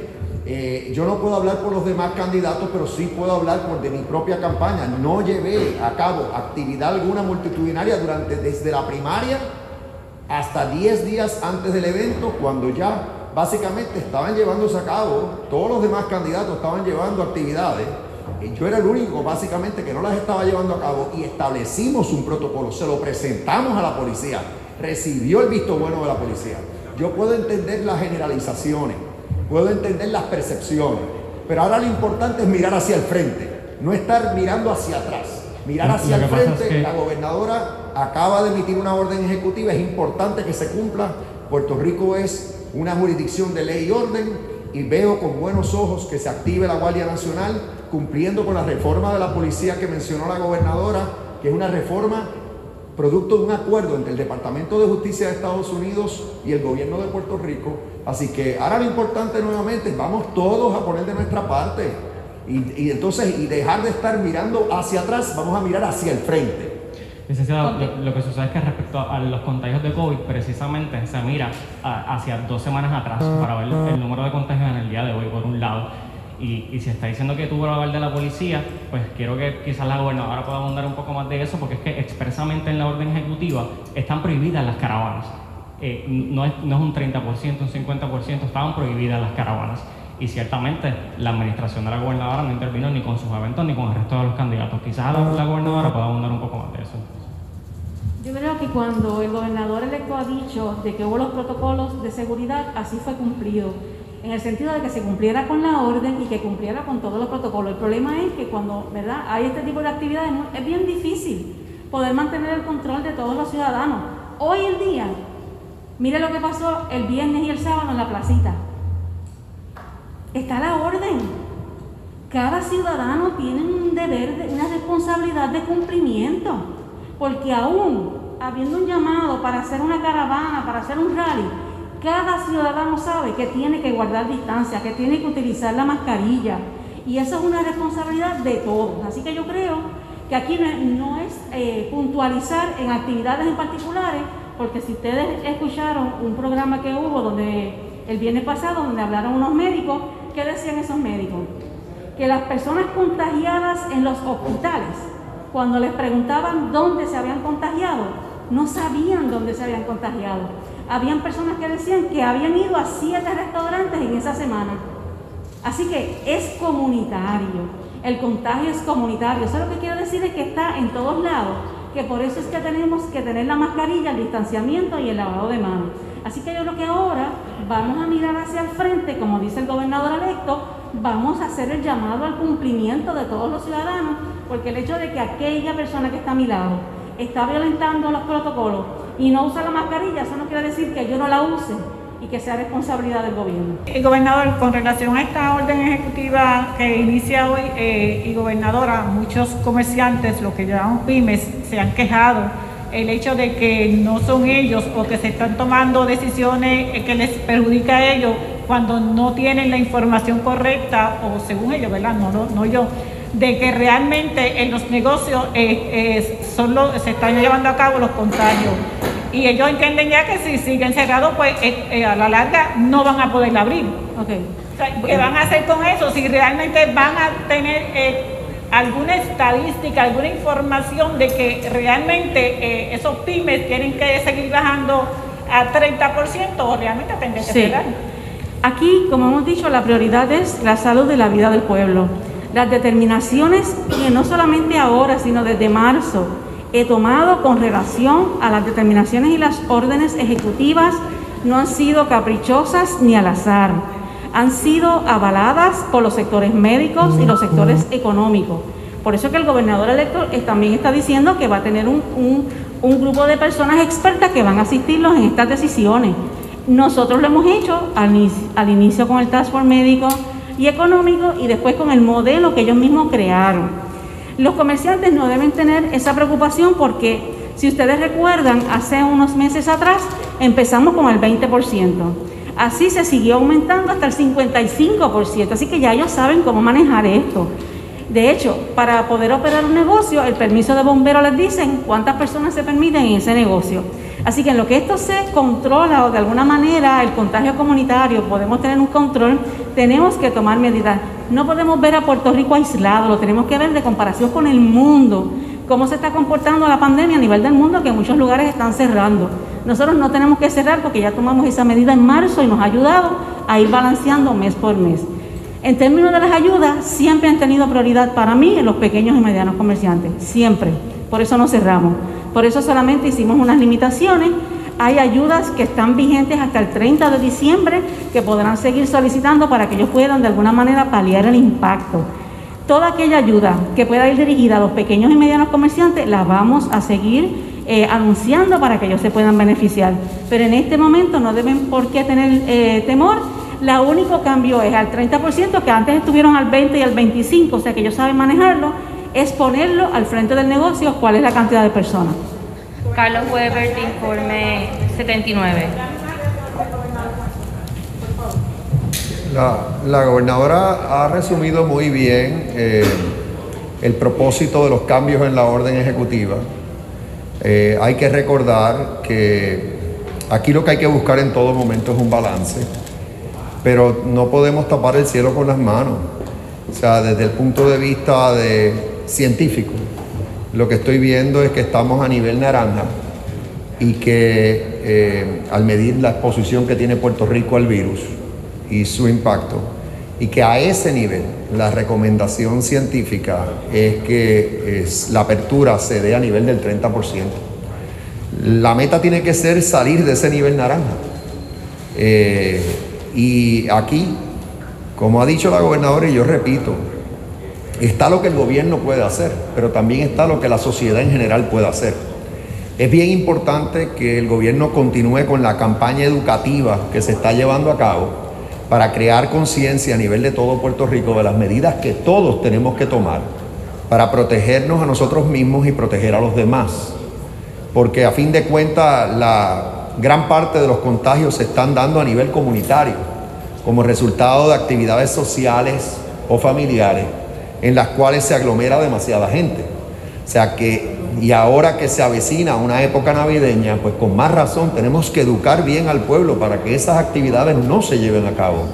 [SPEAKER 10] Eh, yo no puedo hablar por los demás candidatos, pero sí puedo hablar por de mi propia campaña. No llevé a cabo actividad alguna multitudinaria durante desde la primaria hasta 10 días antes del evento, cuando ya básicamente estaban llevándose a cabo, todos los demás candidatos estaban llevando actividades Yo era el único básicamente que no las estaba llevando a cabo y establecimos un protocolo, se lo presentamos a la policía, recibió el visto bueno de la policía. Yo puedo entender las generalizaciones, puedo entender las percepciones, pero ahora lo importante es mirar hacia el frente, no estar mirando hacia atrás, mirar hacia el frente. La gobernadora acaba de emitir una orden ejecutiva, es importante que se cumpla. Puerto Rico es una jurisdicción de ley y orden y veo con buenos ojos que se active la Guardia Nacional cumpliendo con la reforma de la policía que mencionó la gobernadora, que es una reforma producto de un acuerdo entre el Departamento de Justicia de Estados Unidos y el gobierno de Puerto Rico. Así que ahora lo importante nuevamente, vamos todos a poner de nuestra parte y, entonces y dejar de estar mirando hacia atrás, vamos a mirar hacia el frente.
[SPEAKER 12] Licenciado, lo, que sucede es que respecto a los contagios de COVID, precisamente se mira hacia dos semanas atrás para ver el número de contagios en el día de hoy, por un lado y, y si está diciendo que tuvo la de la policía, pues quiero que quizás la gobernadora pueda abundar un poco más de eso, porque es que expresamente en la orden ejecutiva están prohibidas las caravanas. Eh, no, es, no es un 30%, un 50%, estaban prohibidas las caravanas. Y ciertamente la administración de la gobernadora no intervino ni con sus eventos ni con el resto de los candidatos. Quizás la, la gobernadora pueda abundar un poco más de eso.
[SPEAKER 11] Yo creo que cuando el gobernador electo ha dicho de que hubo los protocolos de seguridad, así fue cumplido en el sentido de que se cumpliera con la orden y que cumpliera con todos los protocolos. El problema es que cuando ¿verdad? hay este tipo de actividades es bien difícil poder mantener el control de todos los ciudadanos. Hoy en día, mire lo que pasó el viernes y el sábado en la placita. Está la orden. Cada ciudadano tiene un deber, una responsabilidad de cumplimiento, porque aún habiendo un llamado para hacer una caravana, para hacer un rally, cada ciudadano sabe que tiene que guardar distancia, que tiene que utilizar la mascarilla. Y eso es una responsabilidad de todos. Así que yo creo que aquí no es eh, puntualizar en actividades en particulares, porque si ustedes escucharon un programa que hubo donde el viernes pasado, donde hablaron unos médicos, ¿qué decían esos médicos? Que las personas contagiadas en los hospitales, cuando les preguntaban dónde se habían contagiado, no sabían dónde se habían contagiado habían personas que decían que habían ido a siete restaurantes en esa semana. Así que es comunitario, el contagio es comunitario. Eso lo que quiero decir es que está en todos lados, que por eso es que tenemos que tener la mascarilla, el distanciamiento y el lavado de manos. Así que yo creo que ahora vamos a mirar hacia el frente, como dice el gobernador electo, vamos a hacer el llamado al cumplimiento de todos los ciudadanos, porque el hecho de que aquella persona que está a mi lado está violentando los protocolos, y no usa la mascarilla, eso no quiere decir que yo no la use y que sea responsabilidad del gobierno.
[SPEAKER 13] El gobernador, con relación a esta orden ejecutiva que inicia hoy, eh, y gobernadora, muchos comerciantes, lo que llamamos pymes, se han quejado el hecho de que no son ellos o que se están tomando decisiones que les perjudica a ellos cuando no tienen la información correcta o según ellos, ¿verdad? No, no, no yo de que realmente en los negocios eh, eh, se están llevando a cabo los contagios. Y ellos entienden ya que si siguen cerrados, pues eh, a la larga no van a poder abrir. Okay. ¿Qué van a hacer con eso? Si realmente van a tener alguna estadística, alguna información de que realmente esos pymes tienen que seguir bajando a 30% o realmente tendrían que cerrar.
[SPEAKER 11] Aquí, como hemos dicho, la prioridad es la salud de la vida del pueblo. Las determinaciones que no solamente ahora, sino desde marzo, he tomado con relación a las determinaciones y las órdenes ejecutivas no han sido caprichosas ni al azar. Han sido avaladas por los sectores médicos y los sectores económicos. Por eso que el gobernador electo también está diciendo que va a tener un, grupo de personas expertas que van a asistirlos en estas decisiones. Nosotros lo hemos hecho al, al inicio con el Task Force Médico, y económico y después con el modelo que ellos mismos crearon. Los comerciantes no deben tener esa preocupación porque, si ustedes recuerdan, hace unos meses atrás empezamos con el 20%. Así se siguió aumentando hasta el 55%, así que ya ellos saben cómo manejar esto. De hecho, para poder operar un negocio, el permiso de bombero les dicen cuántas personas se permiten en ese negocio. Así que en lo que esto se controla o de alguna manera el contagio comunitario, podemos tener un control, tenemos que tomar medidas. No podemos ver a Puerto Rico aislado, lo tenemos que ver de comparación con el mundo, cómo se está comportando la pandemia a nivel del mundo, que muchos lugares están cerrando. Nosotros no tenemos que cerrar porque ya tomamos esa medida en marzo y nos ha ayudado a ir balanceando mes por mes. En términos de las ayudas, siempre han tenido prioridad para mí en los pequeños y medianos comerciantes, siempre. Por eso no cerramos. Por eso solamente hicimos unas limitaciones. Hay ayudas que están vigentes hasta el 30 de diciembre que podrán seguir solicitando para que ellos puedan de alguna manera paliar el impacto. Toda aquella ayuda que pueda ir dirigida a los pequeños y medianos comerciantes la vamos a seguir eh, anunciando para que ellos se puedan beneficiar. Pero en este momento no deben por qué tener eh, temor. La único cambio es al 30%, que antes estuvieron al 20 y al 25, o sea que ellos saben manejarlo, es ponerlo al frente del negocio cuál es la cantidad de personas.
[SPEAKER 14] Carlos Weber, de informe 79.
[SPEAKER 10] La, la gobernadora ha resumido muy bien eh, el propósito de los cambios en la orden ejecutiva. Eh, hay que recordar que aquí lo que hay que buscar en todo momento es un balance, pero no podemos tapar el cielo con las manos. O sea, desde el punto de vista de científico, lo que estoy viendo es que estamos a nivel naranja y que eh, al medir la exposición que tiene Puerto Rico al virus y su impacto, y que a ese nivel la recomendación científica es que es, la apertura se dé a nivel del 30%. La meta tiene que ser salir de ese nivel naranja. Eh, y aquí, como ha dicho la gobernadora, y yo repito, está lo que el gobierno puede hacer, pero también está lo que la sociedad en general puede hacer. Es bien importante que el gobierno continúe con la campaña educativa que se está llevando a cabo para crear conciencia a nivel de todo Puerto Rico de las medidas que todos tenemos que tomar para protegernos a nosotros mismos y proteger a los demás. Porque a fin de cuentas la gran parte de los contagios se están dando a nivel comunitario como resultado de actividades sociales o familiares en las cuales se aglomera demasiada gente. O sea que, y ahora que se avecina una época navideña, pues con más razón tenemos que educar bien al pueblo para que esas actividades no se lleven a cabo.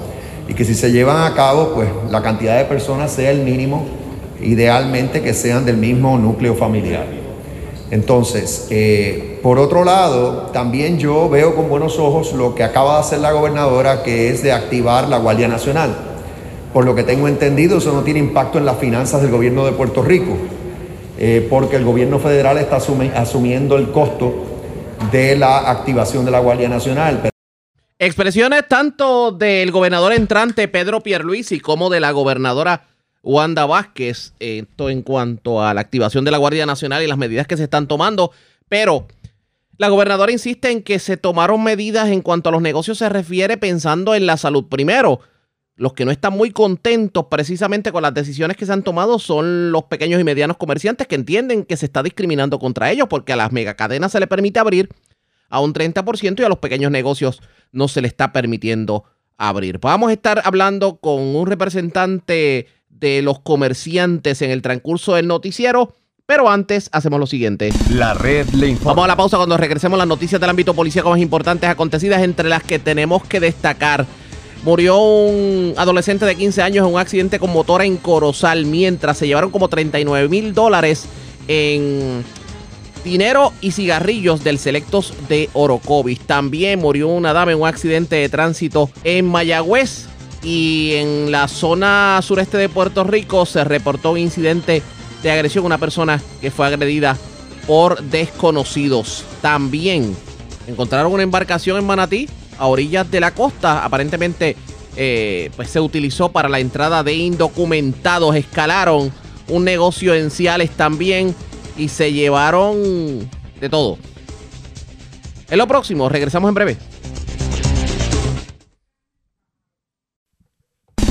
[SPEAKER 10] Y que si se llevan a cabo, pues la cantidad de personas sea el mínimo, idealmente que sean del mismo núcleo familiar. Entonces, eh, por otro lado, también yo veo con buenos ojos lo que acaba de hacer la gobernadora, que es de activar la Guardia Nacional. Por lo que tengo entendido, eso no tiene impacto en las finanzas del gobierno de Puerto Rico. Eh, porque el gobierno federal está asumiendo el costo de la activación de la Guardia Nacional.
[SPEAKER 2] Expresiones tanto del gobernador entrante Pedro Pierluisi como de la gobernadora Wanda Vázquez, esto en cuanto a la activación de la Guardia Nacional y las medidas que se están tomando, pero la gobernadora insiste en que se tomaron medidas en cuanto a los negocios se refiere pensando en la salud primero. Los que no están muy contentos precisamente con las decisiones que se han tomado son los pequeños y medianos comerciantes que entienden que se está discriminando contra ellos porque a las megacadenas se les permite abrir a un 30% y a los pequeños negocios no se les está permitiendo abrir. Vamos a estar hablando con un representante de los comerciantes en el transcurso del noticiero. Pero antes hacemos lo siguiente.
[SPEAKER 1] La red le informa.
[SPEAKER 2] Vamos a la pausa cuando regresemos las noticias del ámbito policíaco más importantes acontecidas entre las que tenemos que destacar Murió un adolescente de 15 años en un accidente con motor en Corozal, mientras se llevaron como 39 mil dólares en dinero y cigarrillos del Selectos de Orocovis. También murió una dama en un accidente de tránsito en Mayagüez. Y en la zona sureste de Puerto Rico se reportó un incidente de agresión a una persona que fue agredida por desconocidos. También encontraron una embarcación en Manatí a orillas de la costa. Aparentemente eh, pues se utilizó para la entrada de indocumentados. Escalaron un negocio en Ciales también y se llevaron de todo. En lo próximo, regresamos en breve.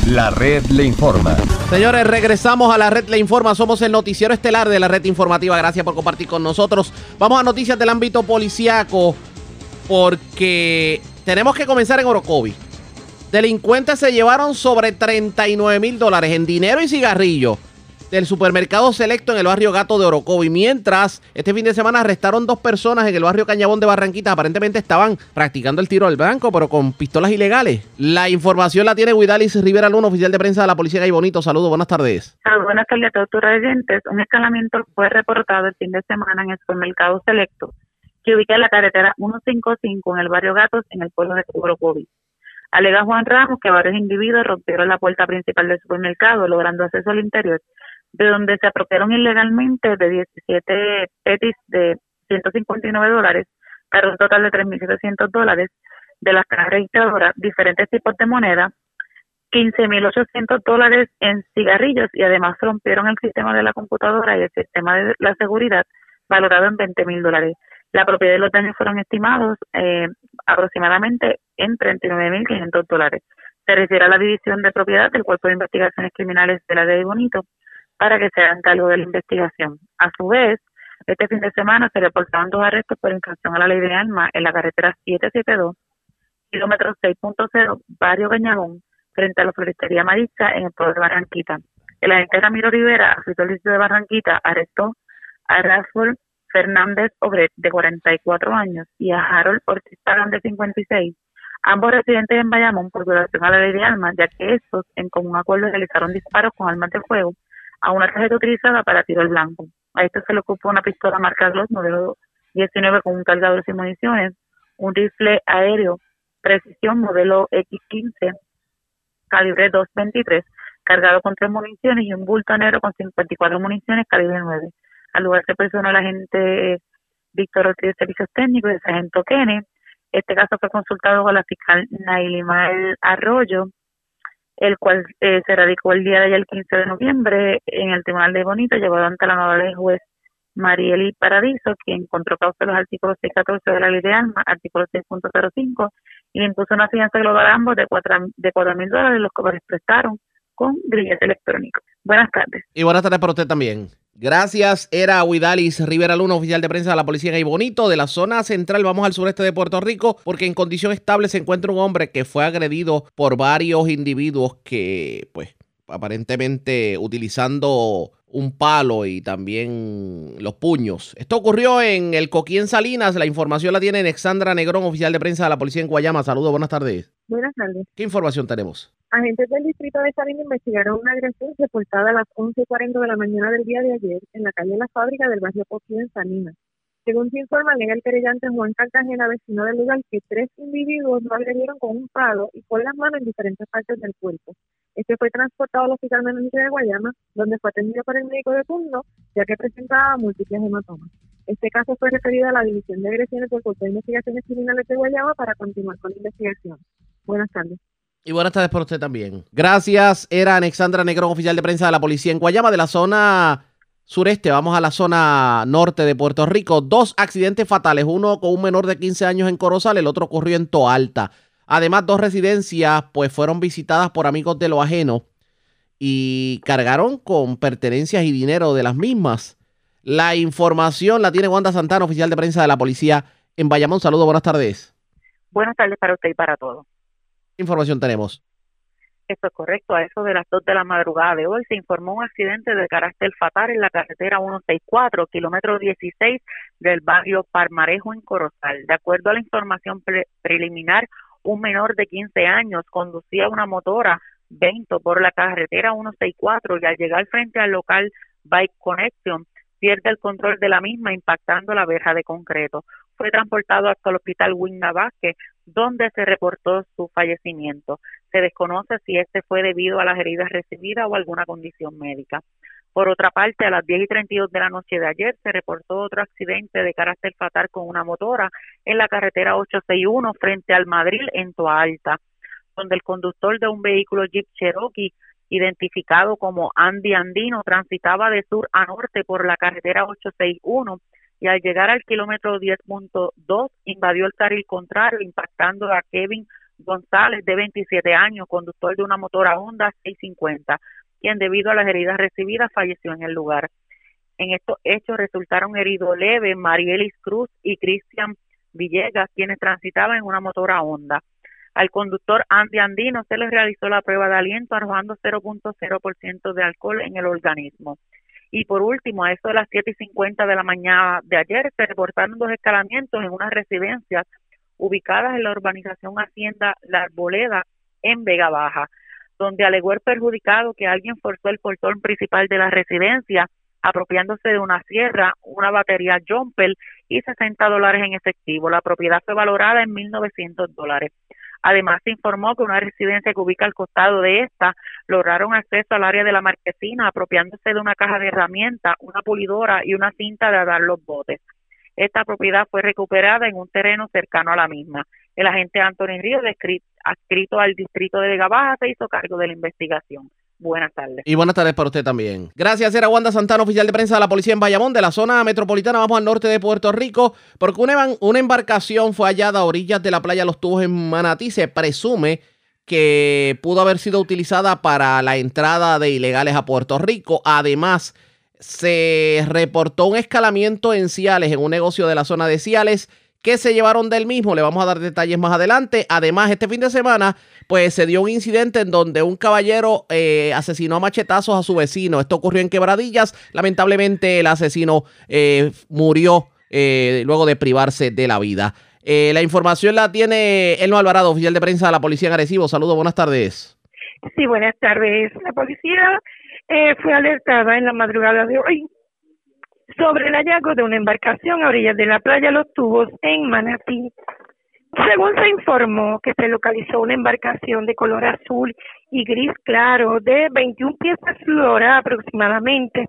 [SPEAKER 1] La red le informa.
[SPEAKER 2] Señores, regresamos a la red le informa. Somos el noticiero estelar de la red informativa. Gracias por compartir con nosotros. Vamos a noticias del ámbito policiaco porque tenemos que comenzar en Orocovi. Delincuentes se llevaron sobre 39 mil dólares en dinero y cigarrillos del supermercado selecto en el barrio Gato de Orocovi. Mientras este fin de semana arrestaron dos personas en el barrio Cañabón de Barranquita. Aparentemente estaban practicando el tiro al blanco, pero con pistolas ilegales. La información la tiene Guidalis Rivera Luna, oficial de prensa de la Policía de Bonito. Saludos, buenas tardes.
[SPEAKER 15] Ah, buenas tardes a todos. Un escalamiento fue reportado el fin de semana en el supermercado selecto que ubica en la carretera 155 en el barrio Gatos, en el pueblo de Orocovi. Alega Juan Ramos que varios individuos rompieron la puerta principal del supermercado, logrando acceso al interior, de donde se apropiaron ilegalmente de 17 petis de 159 dólares, para un total de 3.700 dólares, de las cajas registradoras, diferentes tipos de moneda, 15.800 dólares en cigarrillos y además rompieron el sistema de la computadora y el sistema de la seguridad valorado en 20.000 dólares. La propiedad de los daños fueron estimados eh, aproximadamente en 39.500 dólares. Se refiere a la división de propiedad del Cuerpo de Investigaciones Criminales de la Ley Bonito para que se hagan cargo de la investigación. A su vez, este fin de semana se reportaron dos arrestos por infracción a la ley de armas en la carretera 772, kilómetro 6.0, barrio Cañagón, frente a la floristería Maritza en el pueblo de Barranquita. El agente Ramiro Rivera, del de Barranquita, arrestó a Rafael Fernández Obret, de 44 años, y a Harold Ortiz Pagán, de 56, ambos residentes en Bayamón por violación a la ley de armas, ya que estos, en común acuerdo, realizaron disparos con armas de fuego a una tarjeta utilizada para tiro al blanco. A esto se le ocupó una pistola marca Glock modelo 19 con un cargador sin municiones, un rifle aéreo precisión modelo X15 calibre 223 cargado con tres municiones y un bulto negro con 54 municiones calibre 9. Al lugar se personó el agente Víctor Ortiz de Servicios Técnicos y el sargento Kene. Este caso fue consultado con la fiscal Nailimar Arroyo, el cual eh, se radicó el día de ayer, el 15 de noviembre, en el Tribunal de Bonito, llevado ante la notable juez Marieli Paradiso, quien encontró causa los artículos 614 de la ley de armas, artículo 6.05, y impuso una fianza global a ambos de cuatro de cuatro mil dólares, los cuales prestaron con grillete electrónico. Buenas tardes.
[SPEAKER 2] Y buenas tardes para usted también. Gracias, era Huidalis Rivera Luna, oficial de prensa de la policía en Bonito, de la zona central. Vamos al sureste de Puerto Rico, porque en condición estable se encuentra un hombre que fue agredido por varios individuos que, pues, aparentemente utilizando un palo y también los puños. Esto ocurrió en el Coquien Salinas. La información la tiene Alexandra Negrón, oficial de prensa de la policía en Guayama. Saludos, buenas tardes.
[SPEAKER 16] Buenas tardes.
[SPEAKER 2] ¿Qué información tenemos?
[SPEAKER 16] Agentes del distrito de Salinas investigaron una agresión reportada a las 11.40 de la mañana del día de ayer en la calle La Fábrica del barrio Coquien en Salinas. Según se informa, el querellante Juan Cartagena, vecino del lugar, que tres individuos lo agredieron con un palo y con las manos en diferentes partes del cuerpo. Este fue transportado al hospital menor de Guayama, donde fue atendido por el médico de turno, ya que presentaba múltiples hematomas. Este caso fue referido a la División de Agresiones del Cuerpo de Investigaciones Criminales de Guayama para continuar con la investigación. Buenas tardes.
[SPEAKER 2] Y buenas tardes por usted también. Gracias. Era Alexandra Negrón, oficial de prensa de la policía en Guayama, de la zona sureste, vamos a la zona norte de Puerto Rico. Dos accidentes fatales, uno con un menor de 15 años en Corozal, el otro ocurrió en Toalta. Además, dos residencias pues fueron visitadas por amigos de lo ajeno y cargaron con pertenencias y dinero de las mismas. La información la tiene Wanda Santana, oficial de prensa de la policía en Bayamón. Saludos, buenas tardes.
[SPEAKER 15] Buenas tardes para usted y para todos.
[SPEAKER 2] ¿Qué información tenemos?
[SPEAKER 15] Es correcto. A eso de las 2 de la madrugada de hoy se informó un accidente de carácter fatal en la carretera 164, kilómetro 16 del barrio Parmarejo en Corozal. De acuerdo a la información preliminar, un menor de 15 años conducía una motora Vento por la carretera 164 y al llegar frente al local Bike Connection pierde el control de la misma impactando la verja de concreto. Fue transportado hasta el hospital Wigna Vázquez, donde se reportó su fallecimiento. Se desconoce si este fue debido a las heridas recibidas o alguna condición médica. Por otra parte, a las 10 y 32 de la noche de ayer se reportó otro accidente de carácter fatal con una motora en la carretera 861 frente al Madrid en Toa Alta, donde el conductor de un vehículo Jeep Cherokee identificado como Andy Andino transitaba de sur a norte por la carretera 861 y al llegar al kilómetro 10.2 invadió el carril contrario impactando a Kevin González de 27 años, conductor de una motora Honda 650 quien debido a las heridas recibidas falleció en el lugar. En estos hechos resultaron heridos leves Marielis Cruz y Cristian Villegas, quienes transitaban en una motora Honda. Al conductor Andy Andino se le realizó la prueba de aliento arrojando 0.0% de alcohol en el organismo. Y por último, a eso de las 7 y 50 de la mañana de ayer, se reportaron dos escalamientos en unas residencias ubicadas en la urbanización Hacienda La Arboleda en Vega Baja donde alegó el perjudicado que alguien forzó el portón principal de la residencia apropiándose de una sierra, una batería Jumper y 60 dólares en efectivo. La propiedad fue valorada en 1.900 dólares. Además, se informó que una residencia que ubica al costado de esta lograron acceso al área de la marquesina apropiándose de una caja de herramientas, una pulidora y una cinta de dar los botes. Esta propiedad fue recuperada en un terreno cercano a la misma. El agente Anthony Ríos, adscrito al distrito de Vega Baja, se hizo cargo de la investigación. Buenas tardes.
[SPEAKER 2] Y buenas tardes para usted también. Gracias, era Wanda Santana, oficial de prensa de la policía en Bayamón, de la zona metropolitana. Vamos al norte de Puerto Rico, porque una, embarcación fue hallada a orillas de la playa Los Tubos en Manatí. Se presume que pudo haber sido utilizada para la entrada de ilegales a Puerto Rico. Además, se reportó un escalamiento en Ciales, en un negocio de la zona de Ciales que se llevaron del mismo. Le vamos a dar detalles más adelante. Además, este fin de semana, pues se dio un incidente en donde un caballero eh, asesinó a machetazos a su vecino. Esto ocurrió en Quebradillas. Lamentablemente, el asesino eh, murió eh, luego de privarse de la vida. la información la tiene Elmo Alvarado, oficial de prensa de la Policía en Arecibo. Saludos, buenas tardes.
[SPEAKER 17] Sí, buenas tardes. La policía fue alertada en la madrugada de hoy sobre el hallazgo de una embarcación a orillas de la playa Los Tubos en Manatí. Según se informó que se localizó una embarcación de color azul y gris claro de 21 pies de flora aproximadamente,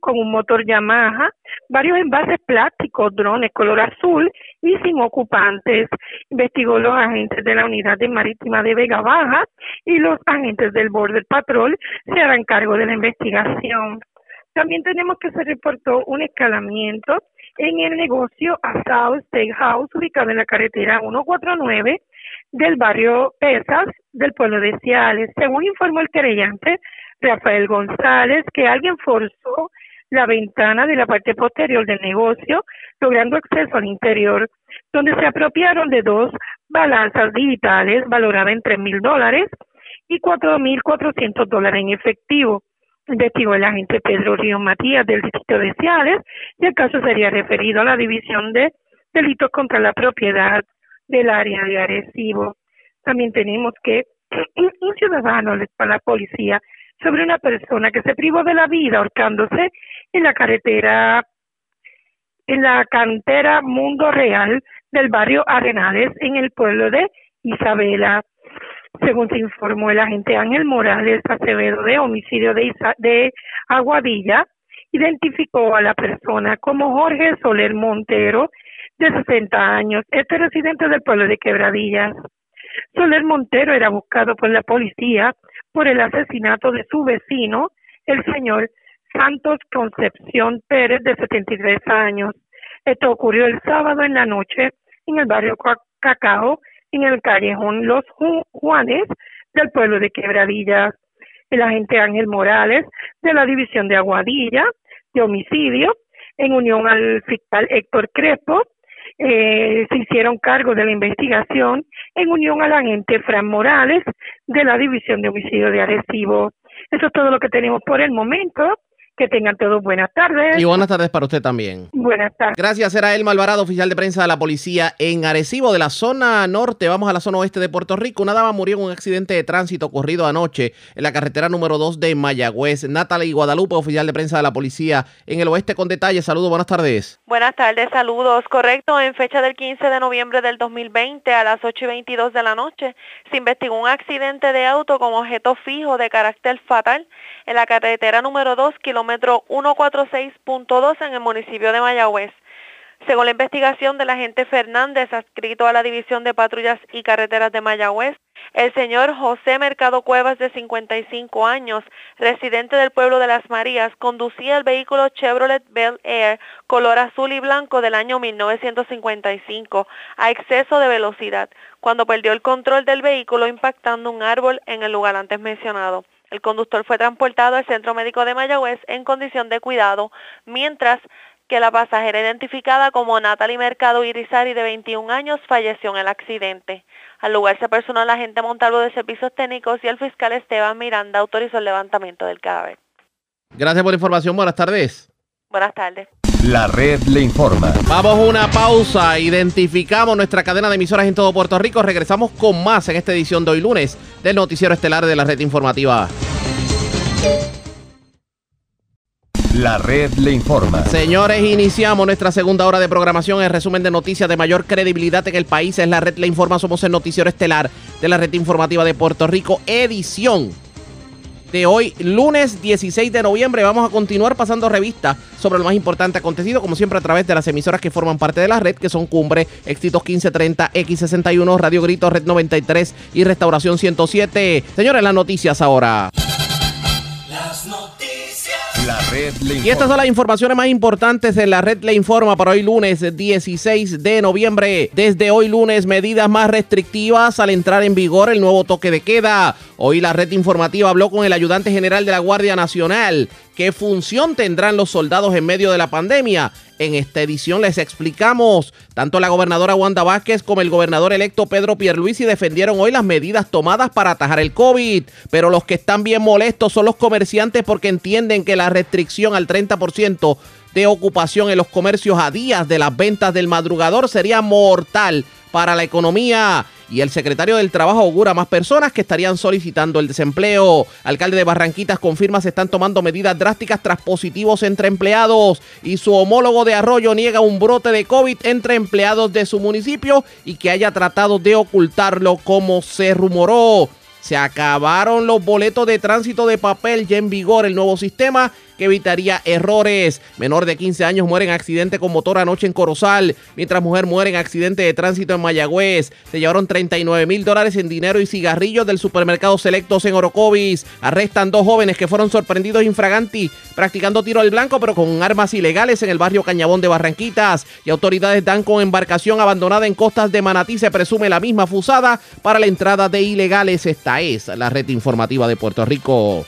[SPEAKER 17] con un motor Yamaha, varios envases plásticos, drones color azul y sin ocupantes. Investigó los agentes de la Unidad de Marítima de Vega Baja y los agentes del Border Patrol se harán cargo de la investigación. También tenemos que se reportó un escalamiento en el negocio South State House, ubicado en la carretera 149 del barrio Pesas del pueblo de Ciales. Según informó el querellante Rafael González, que alguien forzó la ventana de la parte posterior del negocio, logrando acceso al interior, donde se apropiaron de dos balanzas digitales valoradas en tres mil dólares y cuatro mil cuatrocientos dólares en efectivo investigó el agente Pedro Río Matías del Distrito de Ciales y el caso sería referido a la División de Delitos contra la Propiedad del área de Arecibo. También tenemos que un ciudadano le a la policía sobre una persona que se privó de la vida ahorcándose en la carretera, en la cantera Mundo Real del barrio Arenales en el pueblo de Isabela. Según se informó el agente Ángel Morales Acevedo de homicidio de, de Aguadilla, identificó a la persona como Jorge Soler Montero, de 60 años, este residente del pueblo de Quebradillas. Soler Montero era buscado por la policía por el asesinato de su vecino, el señor Santos Concepción Pérez, de 73 años. Esto ocurrió el sábado en la noche en el barrio Cacao, en el callejón Los Juanes del pueblo de Quebradillas. El agente Ángel Morales de la División de Aguadilla de Homicidio, en unión al fiscal Héctor Crespo, eh, se hicieron cargo de la investigación en unión al agente Fran Morales de la División de Homicidio de Arecibo. Eso es todo lo que tenemos por el momento. Que tengan todos buenas tardes.
[SPEAKER 2] Y buenas tardes para usted también.
[SPEAKER 17] Buenas tardes.
[SPEAKER 2] Gracias, era Elma Alvarado, oficial de prensa de la policía en Arecibo, de la zona norte. Vamos a la zona oeste de Puerto Rico. Una dama murió en un accidente de tránsito ocurrido anoche en la carretera número 2 de Mayagüez. Natalie Guadalupe, oficial de prensa de la policía en el oeste con detalles. Saludos, buenas tardes.
[SPEAKER 18] Buenas tardes, saludos. Correcto, en fecha del 15 de noviembre del 2020 a las 8 y 22 de la noche se investigó un accidente de auto con objeto fijo de carácter fatal en la carretera número 2, kilómetro 146.2 en el municipio de Mayagüez. Según la investigación del agente Fernández, adscrito a la División de Patrullas y Carreteras de Mayagüez, el señor José Mercado Cuevas, de 55 años, residente del pueblo de Las Marías, conducía el vehículo Chevrolet Bel Air color azul y blanco del año 1955 a exceso de velocidad, cuando perdió el control del vehículo impactando un árbol en el lugar antes mencionado. El conductor fue transportado al Centro Médico de Mayagüez en condición de cuidado, mientras que la pasajera identificada como Natalie Mercado Irizarry de 21 años falleció en el accidente. Al lugar se personó el agente Montalvo de Servicios Técnicos y el fiscal Esteban Miranda autorizó el levantamiento del cadáver.
[SPEAKER 2] Gracias por la información. Buenas tardes.
[SPEAKER 18] Buenas tardes.
[SPEAKER 1] La red le informa.
[SPEAKER 2] Vamos a una pausa. Identificamos nuestra cadena de emisoras en todo Puerto Rico. Regresamos con más en esta edición de hoy lunes del Noticiero Estelar de la Red Informativa.
[SPEAKER 1] La red le informa.
[SPEAKER 2] Señores, iniciamos nuestra segunda hora de programación. El resumen de noticias de mayor credibilidad en el país es la red le informa. Somos el noticiero estelar de la red informativa de Puerto Rico, edición de hoy, lunes 16 de noviembre. Vamos a continuar pasando revistas sobre lo más importante acontecido, como siempre, a través de las emisoras que forman parte de la red, que son Cumbre, Éxitos 1530, X61, Radio Grito, Red 93 y Restauración 107. Señores, las noticias ahora.
[SPEAKER 3] Las noticias.
[SPEAKER 1] La red le informa.
[SPEAKER 2] Y estas son las informaciones más importantes en la red le informa para hoy lunes 16 de noviembre. Desde hoy lunes, medidas más restrictivas al entrar en vigor el nuevo toque de queda. Hoy la red informativa habló con el ayudante general de la Guardia Nacional. ¿Qué función tendrán los soldados en medio de la pandemia? En esta edición les explicamos. Tanto la gobernadora Wanda Vázquez como el gobernador electo Pedro Pierluisi defendieron hoy las medidas tomadas para atajar el COVID. Pero los que están bien molestos son los comerciantes porque entienden que la restricción al 30% de ocupación en los comercios a días de las ventas del madrugador sería mortal para la economía. Y el secretario del Trabajo augura más personas que estarían solicitando el desempleo. Alcalde de Barranquitas confirma se están tomando medidas drásticas tras positivos entre empleados. Y su homólogo de Arroyo niega un brote de COVID entre empleados de su municipio y que haya tratado de ocultarlo como se rumoró. Se acabaron los boletos de tránsito de papel, ya en vigor el nuevo sistema que evitaría errores. Menor de 15 años muere en accidente con motor anoche en Corozal, mientras mujer muere en accidente de tránsito en Mayagüez. Se llevaron 39 mil dólares en dinero y cigarrillos del supermercado Selectos en Orocovis. Arrestan dos jóvenes que fueron sorprendidos infraganti practicando tiro al blanco pero con armas ilegales en el barrio Cañabón de Barranquitas. Y autoridades dan con embarcación abandonada en costas de Manatí. Se presume la misma fusada para la entrada de ilegales. Esta es la red informativa de Puerto Rico.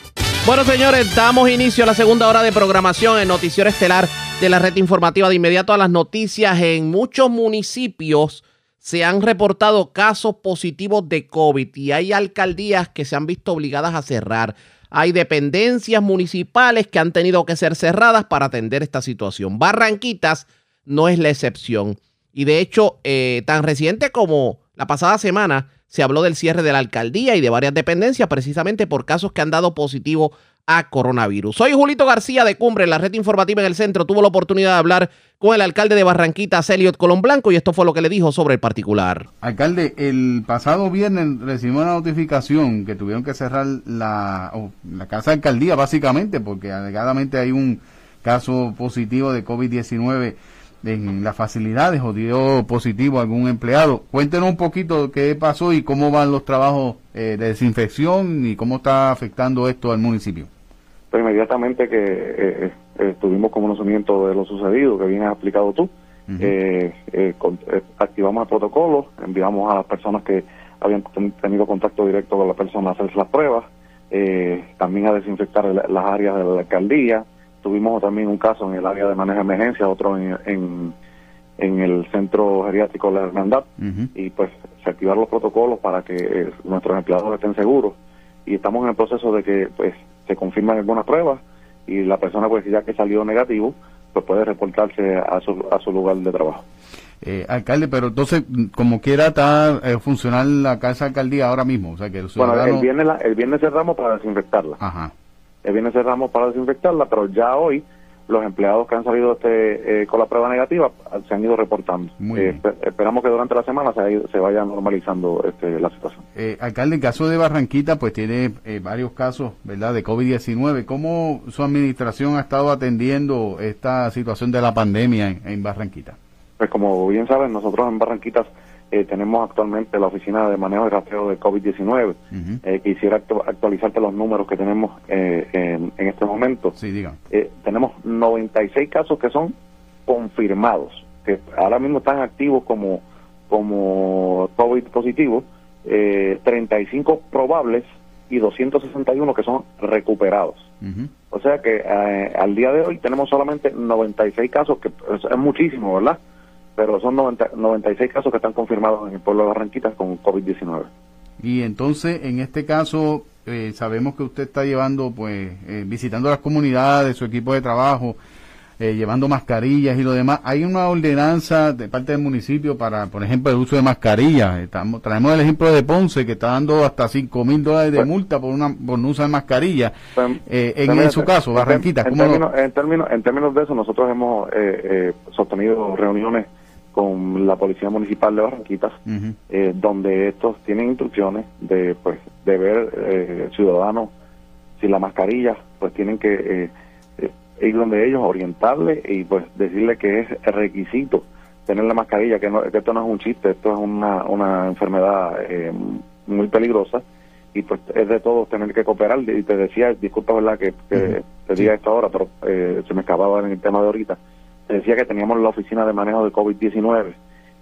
[SPEAKER 2] Bueno, señores, damos inicio a la segunda hora de programación en Noticiero Estelar de la red informativa. De inmediato a las noticias, en muchos municipios se han reportado casos positivos de COVID y hay alcaldías que se han visto obligadas a cerrar. Hay dependencias municipales que han tenido que ser cerradas para atender esta situación. Barranquitas no es la excepción. Y de hecho, eh, tan reciente como la pasada semana, se habló del cierre de la alcaldía y de varias dependencias precisamente por casos que han dado positivo a coronavirus. Soy Julito García de Cumbre, la red informativa en el centro. Tuvo la oportunidad de hablar con el alcalde de Barranquita, Celiot Colón Blanco, y esto fue lo que le dijo sobre el particular.
[SPEAKER 19] Alcalde, el pasado viernes recibimos una notificación que tuvieron que cerrar la, la casa de alcaldía, básicamente, porque alegadamente hay un caso positivo de COVID-19 en las facilidades o dio positivo a algún empleado. Cuéntenos un poquito qué pasó y cómo van los trabajos eh, de desinfección y cómo está afectando esto al municipio.
[SPEAKER 20] Pues inmediatamente que eh, eh, tuvimos conocimiento de lo sucedido, que bien has explicado tú, eh, eh, con- eh, activamos el protocolo, enviamos a las personas que habían ten- tenido contacto directo con la persona a hacerse las pruebas, también a desinfectar el- las áreas de la alcaldía. Tuvimos también un caso en el área de manejo de emergencia, otro en, en, en el centro geriátrico de la Hermandad, y pues se activaron los protocolos para que eh, nuestros empleados estén seguros. Y estamos en el proceso de que pues se confirman algunas pruebas y la persona pues ya que salió negativo, pues puede reportarse a su, a su lugar de trabajo.
[SPEAKER 19] Eh, alcalde, pero entonces, como quiera, está eh, funcional la casa alcaldía ahora mismo. O sea, que el
[SPEAKER 20] Bueno,
[SPEAKER 19] ciudadano...
[SPEAKER 20] el viernes, la- el viernes cerramos para desinfectarla.
[SPEAKER 19] Ajá.
[SPEAKER 20] El viernes cerramos para desinfectarla, pero ya hoy los empleados que han salido este, eh, con la prueba negativa se han ido reportando.
[SPEAKER 19] Muy
[SPEAKER 20] Eh,
[SPEAKER 19] bien.
[SPEAKER 20] esperamos que durante la semana se, se vaya normalizando este, la situación.
[SPEAKER 19] Eh, alcalde, el caso de Barranquita, pues tiene eh, varios casos, ¿verdad?, de COVID-19. ¿Cómo su administración ha estado atendiendo esta situación de la pandemia en, en Barranquita?
[SPEAKER 20] Pues como bien saben, nosotros en Barranquitas eh, tenemos actualmente la oficina de manejo y rastreo de COVID-19. Eh, quisiera actu- actualizarte los números que tenemos eh, en, en este momento.
[SPEAKER 19] Sí, diga.
[SPEAKER 20] Eh, tenemos 96 casos que son confirmados, que ahora mismo están activos como, como COVID positivo, eh, 35 probables y 261 que son recuperados. O sea que eh, al día de hoy tenemos solamente 96 casos, que es, es muchísimo, ¿verdad? Pero son 90 96 casos que están confirmados en el pueblo de Barranquitas con COVID-19.
[SPEAKER 19] Y entonces, en este caso, eh, sabemos que usted está llevando, pues, eh, visitando las comunidades, su equipo de trabajo, eh, llevando mascarillas y lo demás. Hay una ordenanza de parte del municipio para, por ejemplo, el uso de mascarillas. Estamos, traemos el ejemplo de Ponce, que está dando hasta 5 mil dólares de
[SPEAKER 20] Pues-
[SPEAKER 19] multa por, una, por no usar mascarilla. Eh, en, en su caso,
[SPEAKER 20] en-
[SPEAKER 19] Barranquita,
[SPEAKER 20] en,
[SPEAKER 19] ¿cómo lo-
[SPEAKER 20] en, términos, en términos de eso, nosotros hemos eh, eh, sostenido reuniones con la Policía Municipal de Barranquitas, eh, donde estos tienen instrucciones de pues de ver eh, ciudadanos sin la mascarilla, pues tienen que eh, eh, ir donde ellos, orientarle y pues decirle que es requisito tener la mascarilla, que, no, que esto no es un chiste, esto es una, una enfermedad eh, muy peligrosa y pues es de todos tener que cooperar. Y te decía, disculpa verdad que, que te diga esto ahora, pero eh, se me acababa en el tema de ahorita, decía que teníamos la oficina de manejo de COVID-19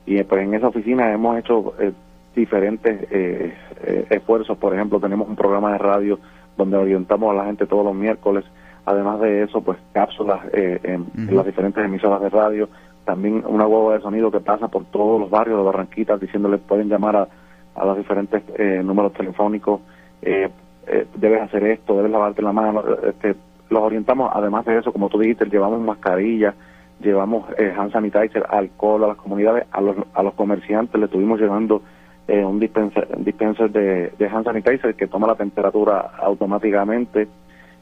[SPEAKER 20] y pues en esa oficina hemos hecho eh, diferentes eh, eh, esfuerzos, por ejemplo tenemos un programa de radio donde orientamos a la gente todos los miércoles, además de eso pues cápsulas eh, en, las diferentes emisoras de radio, también una hueva de sonido que pasa por todos los barrios de Barranquitas diciéndoles pueden llamar a, a los diferentes eh, números telefónicos, debes hacer esto, debes lavarte la mano, este, los orientamos, además de eso, como tú dijiste, llevamos mascarillas, llevamos eh, hand sanitizer, alcohol a las comunidades, a los, a los comerciantes le estuvimos llevando eh, un dispenser, dispenser de, de hand sanitizer que toma la temperatura automáticamente,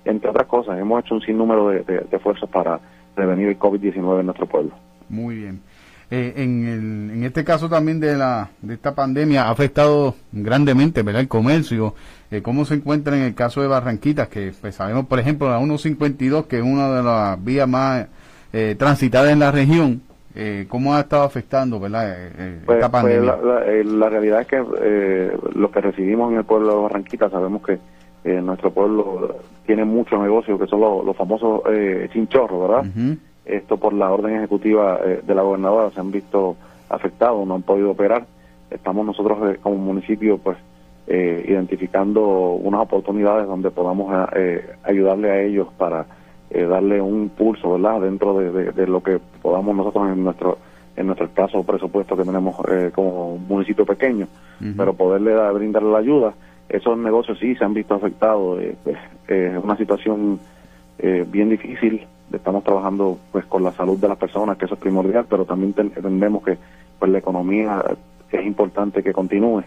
[SPEAKER 20] entre otras cosas. Hemos hecho un sinnúmero de, de, de esfuerzos para prevenir el COVID-19 en nuestro pueblo.
[SPEAKER 19] Muy bien. Eh, en, el- en este caso también de la de esta pandemia ha afectado grandemente ¿verdad? el comercio. Eh, ¿Cómo se encuentra en el caso de Barranquitas? Que pues, sabemos, por ejemplo, la 152, que es una de las vías más eh, transitadas en la región. Eh, ¿Cómo ha estado afectando ¿verdad? Eh, eh,
[SPEAKER 20] Pues,
[SPEAKER 19] esta
[SPEAKER 20] pues,
[SPEAKER 19] pandemia?
[SPEAKER 20] la, la- eh, la realidad es que lo que recibimos en el pueblo de Barranquita, sabemos que nuestro pueblo tiene mucho negocio, que son los, los famosos chinchorros, ¿verdad?
[SPEAKER 19] Ujú.
[SPEAKER 20] Esto por la orden ejecutiva de la gobernadora se han visto afectados, no han podido operar. Estamos nosotros como municipio pues eh, identificando unas oportunidades donde podamos eh, ayudarle a ellos para eh, darle un pulso, ¿verdad? Dentro de, de- de lo que podamos nosotros en nuestro en nuestro escaso presupuesto que tenemos eh, como municipio pequeño, pero poderle dar, brindarle la ayuda. Esos negocios sí se han visto afectados. eh, pues, eh, es una situación eh, bien difícil. Estamos trabajando pues con la salud de las personas, que eso es primordial, pero también ten- entendemos que pues la economía es importante que continúe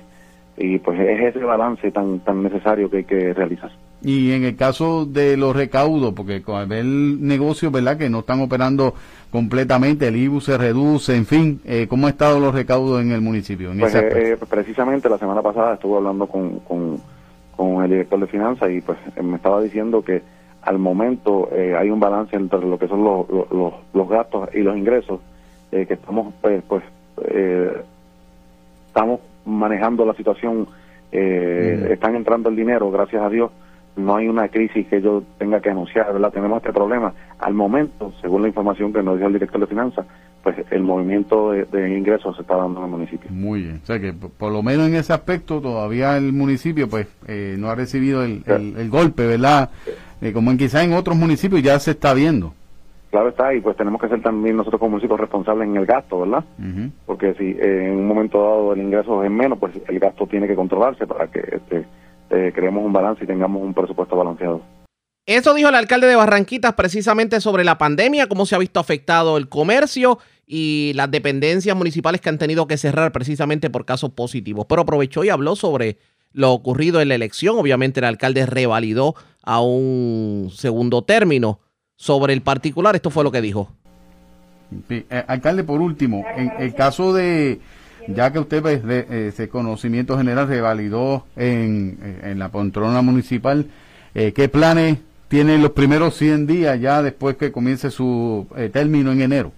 [SPEAKER 20] y pues es ese balance tan tan necesario que hay que realizar.
[SPEAKER 19] Y en el caso de los recaudos, porque con ver negocios, ¿verdad?, que no están operando completamente, el IBU se reduce, en fin, eh, ¿cómo han estado los recaudos en el municipio? En
[SPEAKER 20] Pues eh, eh, precisamente la semana pasada estuve hablando con, con, con el director de finanzas y pues eh, me estaba diciendo que al momento eh, hay un balance entre lo que son los, los, los- gastos y los ingresos, eh, que estamos pues, pues eh, estamos manejando la situación, eh, están entrando el dinero, gracias a Dios, no hay una crisis que yo tenga que anunciar, ¿verdad? Tenemos este problema. Al momento, según la información que nos dio el director de finanzas, pues el movimiento de, de ingresos se está dando en el municipio.
[SPEAKER 19] Muy bien. O sea que por, lo menos en ese aspecto todavía el municipio pues eh, no ha recibido el, el- el golpe, ¿verdad? Eh, como en quizá en otros municipios ya se está viendo.
[SPEAKER 20] Claro está, y pues tenemos que ser también nosotros como municipio responsables en el gasto, ¿verdad? Porque si eh, en un momento dado el ingreso es menos, pues el gasto tiene que controlarse para que este, eh, creemos un balance y tengamos un presupuesto balanceado.
[SPEAKER 2] Eso dijo el alcalde de Barranquitas precisamente sobre la pandemia, cómo se ha visto afectado el comercio y las dependencias municipales que han tenido que cerrar precisamente por casos positivos. Pero aprovechó y habló sobre lo ocurrido en la elección. Obviamente el alcalde revalidó a un segundo término. Sobre el particular, esto fue lo que dijo.
[SPEAKER 19] Sí, eh, alcalde, por último, en el caso de, ya que usted pues, de, eh, ese conocimiento general revalidó en, eh, en la poltrona municipal, eh, ¿qué planes tiene los primeros 100 días ya después que comience su eh, término en enero?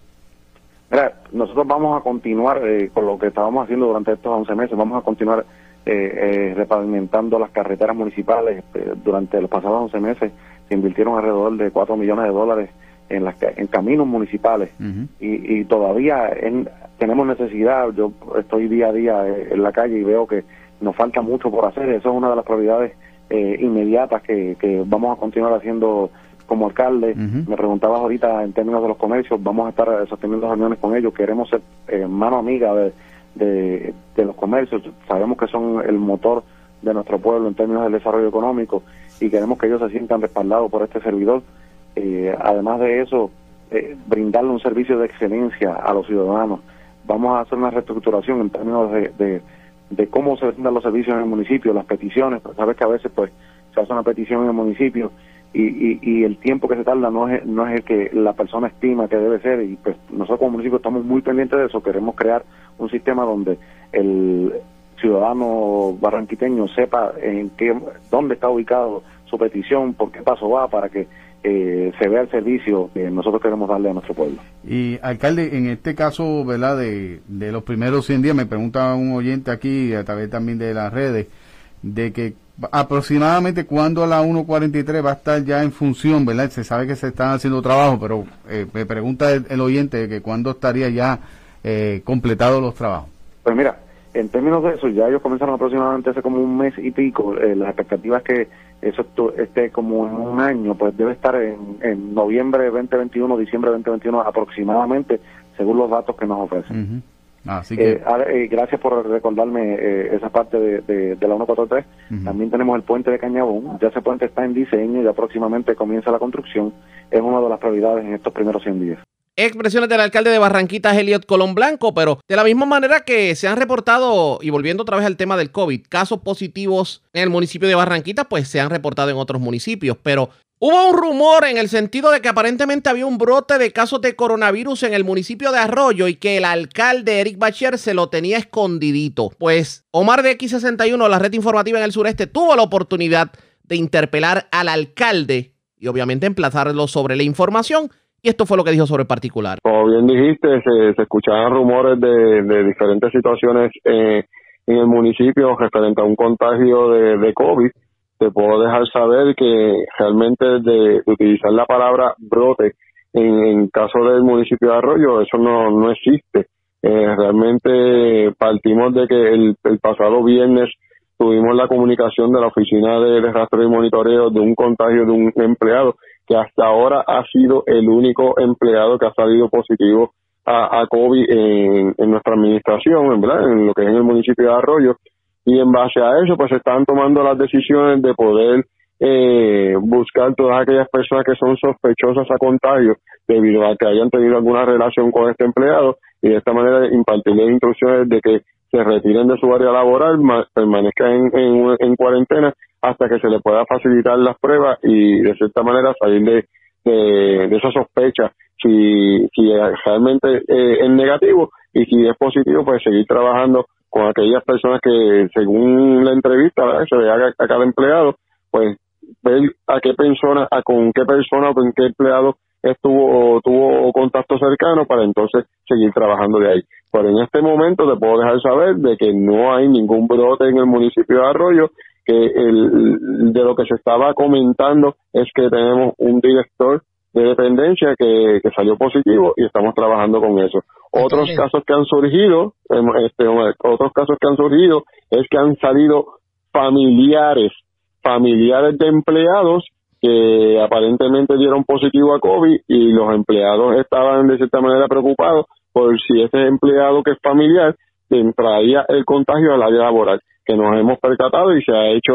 [SPEAKER 20] Mira, nosotros vamos a continuar con lo que estábamos haciendo durante estos 11 meses, vamos a continuar repavimentando las carreteras municipales. Durante los pasados 11 meses se invirtieron alrededor de 4 millones de dólares en, las, en caminos municipales. Y, y todavía en- tenemos necesidad, yo estoy día a día eh, en la calle y veo que nos falta mucho por hacer, eso es una de las prioridades eh, inmediatas que, que vamos a continuar haciendo como alcalde. Me preguntabas ahorita en términos de los comercios, vamos a estar sosteniendo reuniones con ellos, queremos ser eh, mano amiga de, de, de los comercios, sabemos que son el motor de nuestro pueblo en términos del desarrollo económico y queremos que ellos se sientan respaldados por este servidor. Eh, además de eso, eh, brindarle un servicio de excelencia a los ciudadanos. Vamos a hacer una reestructuración en términos de, de, cómo se brindan los servicios en el municipio, las peticiones, sabes que a veces pues se hace una petición en el municipio y, y, y, el tiempo que se tarda no es, no es el que la persona estima que debe ser y pues nosotros como municipio estamos muy pendientes de eso, queremos crear un sistema donde el ciudadano barranquiteño sepa en qué, dónde está ubicado su petición, por qué paso va para que eh, se vea el servicio que nosotros queremos darle a nuestro pueblo.
[SPEAKER 19] Y alcalde, en este caso, ¿verdad? De, de los primeros 100 días, me pregunta un oyente aquí, a través también de las redes, de que aproximadamente cuando la 143 va a estar ya en función, ¿verdad? Se sabe que se están haciendo trabajo, pero eh, me pregunta el, oyente que cuándo estaría ya eh, completados los trabajos.
[SPEAKER 20] Pues mira, en términos de eso, ya ellos comenzaron aproximadamente hace como un mes y pico. Eh, las expectativas que eso esté como en un año, pues debe estar en, en noviembre 2021, diciembre 2021 aproximadamente, según los datos que nos ofrecen.
[SPEAKER 19] Así que...
[SPEAKER 20] Eh, eh, gracias por recordarme eh, esa parte de, de, la 143. También tenemos el puente de Cañabón. Ya ese puente está en diseño y próximamente comienza la construcción. Es una de las prioridades en estos primeros 100 días.
[SPEAKER 2] Expresiones del alcalde de Barranquitas, Eliot Colón Blanco, pero de la misma manera que se han reportado, y volviendo otra vez al tema del COVID, casos positivos en el municipio de Barranquitas, pues se han reportado en otros municipios, pero Hubo un rumor en el sentido de que aparentemente había un brote de casos de coronavirus en el municipio de Arroyo y que el alcalde Eric Bacher se lo tenía escondidito. Pues Omar de X61, la red informativa en el sureste, tuvo la oportunidad de interpelar al alcalde y obviamente emplazarlo sobre la información. Y esto fue lo que dijo sobre el particular.
[SPEAKER 21] Como bien dijiste, se, escuchaban rumores de, diferentes situaciones eh, en el municipio referente a un contagio de, de COVID te puedo dejar saber que realmente de, utilizar la palabra brote en, caso del municipio de Arroyo, eso no, no existe. Eh, realmente partimos de que el, pasado viernes tuvimos la comunicación de la oficina de, rastro y monitoreo de un contagio de un empleado que hasta ahora ha sido el único empleado que ha salido positivo a, COVID en, en nuestra administración, en lo que es en el municipio de Arroyo. Y en base a eso pues se están tomando las decisiones de poder eh, buscar todas aquellas personas que son sospechosas a contagio debido a que hayan tenido alguna relación con este empleado y de esta manera impartirle instrucciones de que se retiren de su área laboral, permanezcan en, en, cuarentena hasta que se le pueda facilitar las pruebas y de cierta manera salir de, de, esa sospecha si, si realmente eh, es negativo y si es positivo pues seguir trabajando con aquellas personas que según la entrevista se le haga a cada empleado, pues ver a qué persona, a con qué persona o con qué empleado estuvo tuvo contacto cercano para entonces seguir trabajando de ahí. Pero en este momento te puedo dejar saber de que no hay ningún brote en el municipio de Arroyo, que el, de lo que se estaba comentando es que tenemos un director de dependencia que, que salió positivo y estamos trabajando con eso. Otros casos que han surgido, em, este, otros casos que han surgido es que han salido familiares, familiares de empleados que aparentemente dieron positivo a COVID y los empleados estaban de cierta manera preocupados por si ese empleado que es familiar traía el contagio al área laboral, que nos hemos percatado y se ha hecho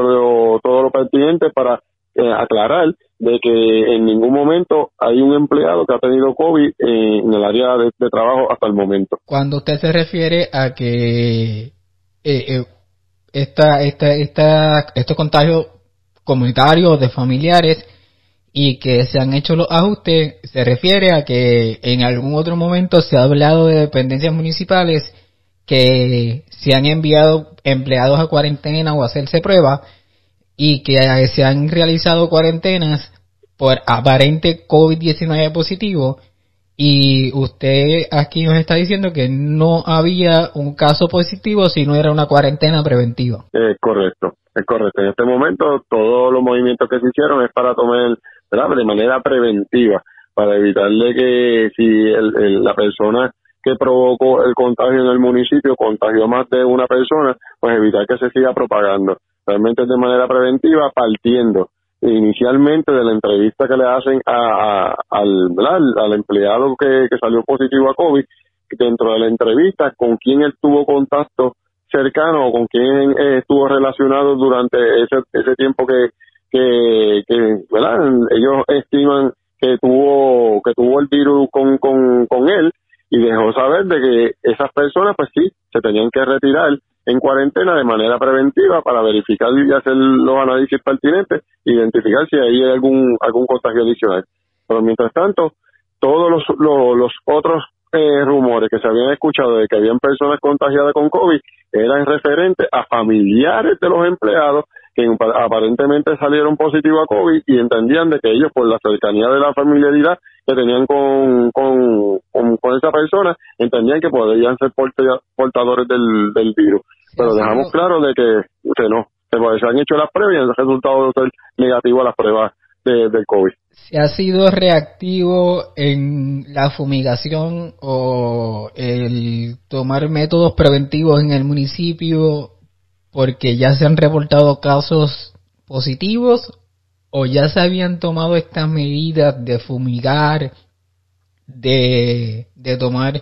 [SPEAKER 21] todo lo pertinente para eh, aclarar de que en ningún momento hay un empleado que ha tenido COVID en el área de, trabajo hasta el momento.
[SPEAKER 22] Cuando usted se refiere a que eh, eh, esta, esta, estos contagios comunitarios de familiares y que se han hecho los ajustes, se refiere a que en algún otro momento se ha hablado de dependencias municipales que se han enviado empleados a cuarentena o a hacerse pruebas y que se han realizado cuarentenas por aparente COVID-19 positivo y usted aquí nos está diciendo que no había un caso positivo si no era una cuarentena preventiva.
[SPEAKER 21] Es correcto, es correcto. En este momento todos los movimientos que se hicieron es para tomar de manera preventiva, para evitarle que si la persona que provocó el contagio en el municipio contagió más de una persona, pues evitar que se siga propagando. Realmente de manera preventiva, partiendo inicialmente de la entrevista que le hacen a, al, al, empleado que, salió positivo a COVID, dentro de la entrevista, con quién él tuvo contacto cercano o con quién eh, estuvo relacionado durante ese, ese tiempo que, que, que ellos estiman que que tuvo que tuvo el virus con, con, con él y dejó saber de que esas personas pues sí se tenían que retirar en cuarentena de manera preventiva para verificar y hacer los análisis pertinentes identificar si hay algún algún contagio adicional. Pero mientras tanto todos los, los, los otros eh, rumores que se habían escuchado de que habían personas contagiadas con COVID eran referentes a familiares de los empleados que aparentemente salieron positivos a COVID y entendían de que ellos por la cercanía de la familiaridad que tenían con, con, con, esa persona, entendían que podrían ser portadores del, del virus. Pero dejamos claro de que, que no, se han hecho las pruebas y el resultado de ser negativo a las pruebas de, del COVID.
[SPEAKER 22] ¿Se ha sido reactivo en la fumigación o el tomar métodos preventivos en el municipio porque ya se han reportado casos positivos o ya se habían tomado estas medidas de fumigar, de, de tomar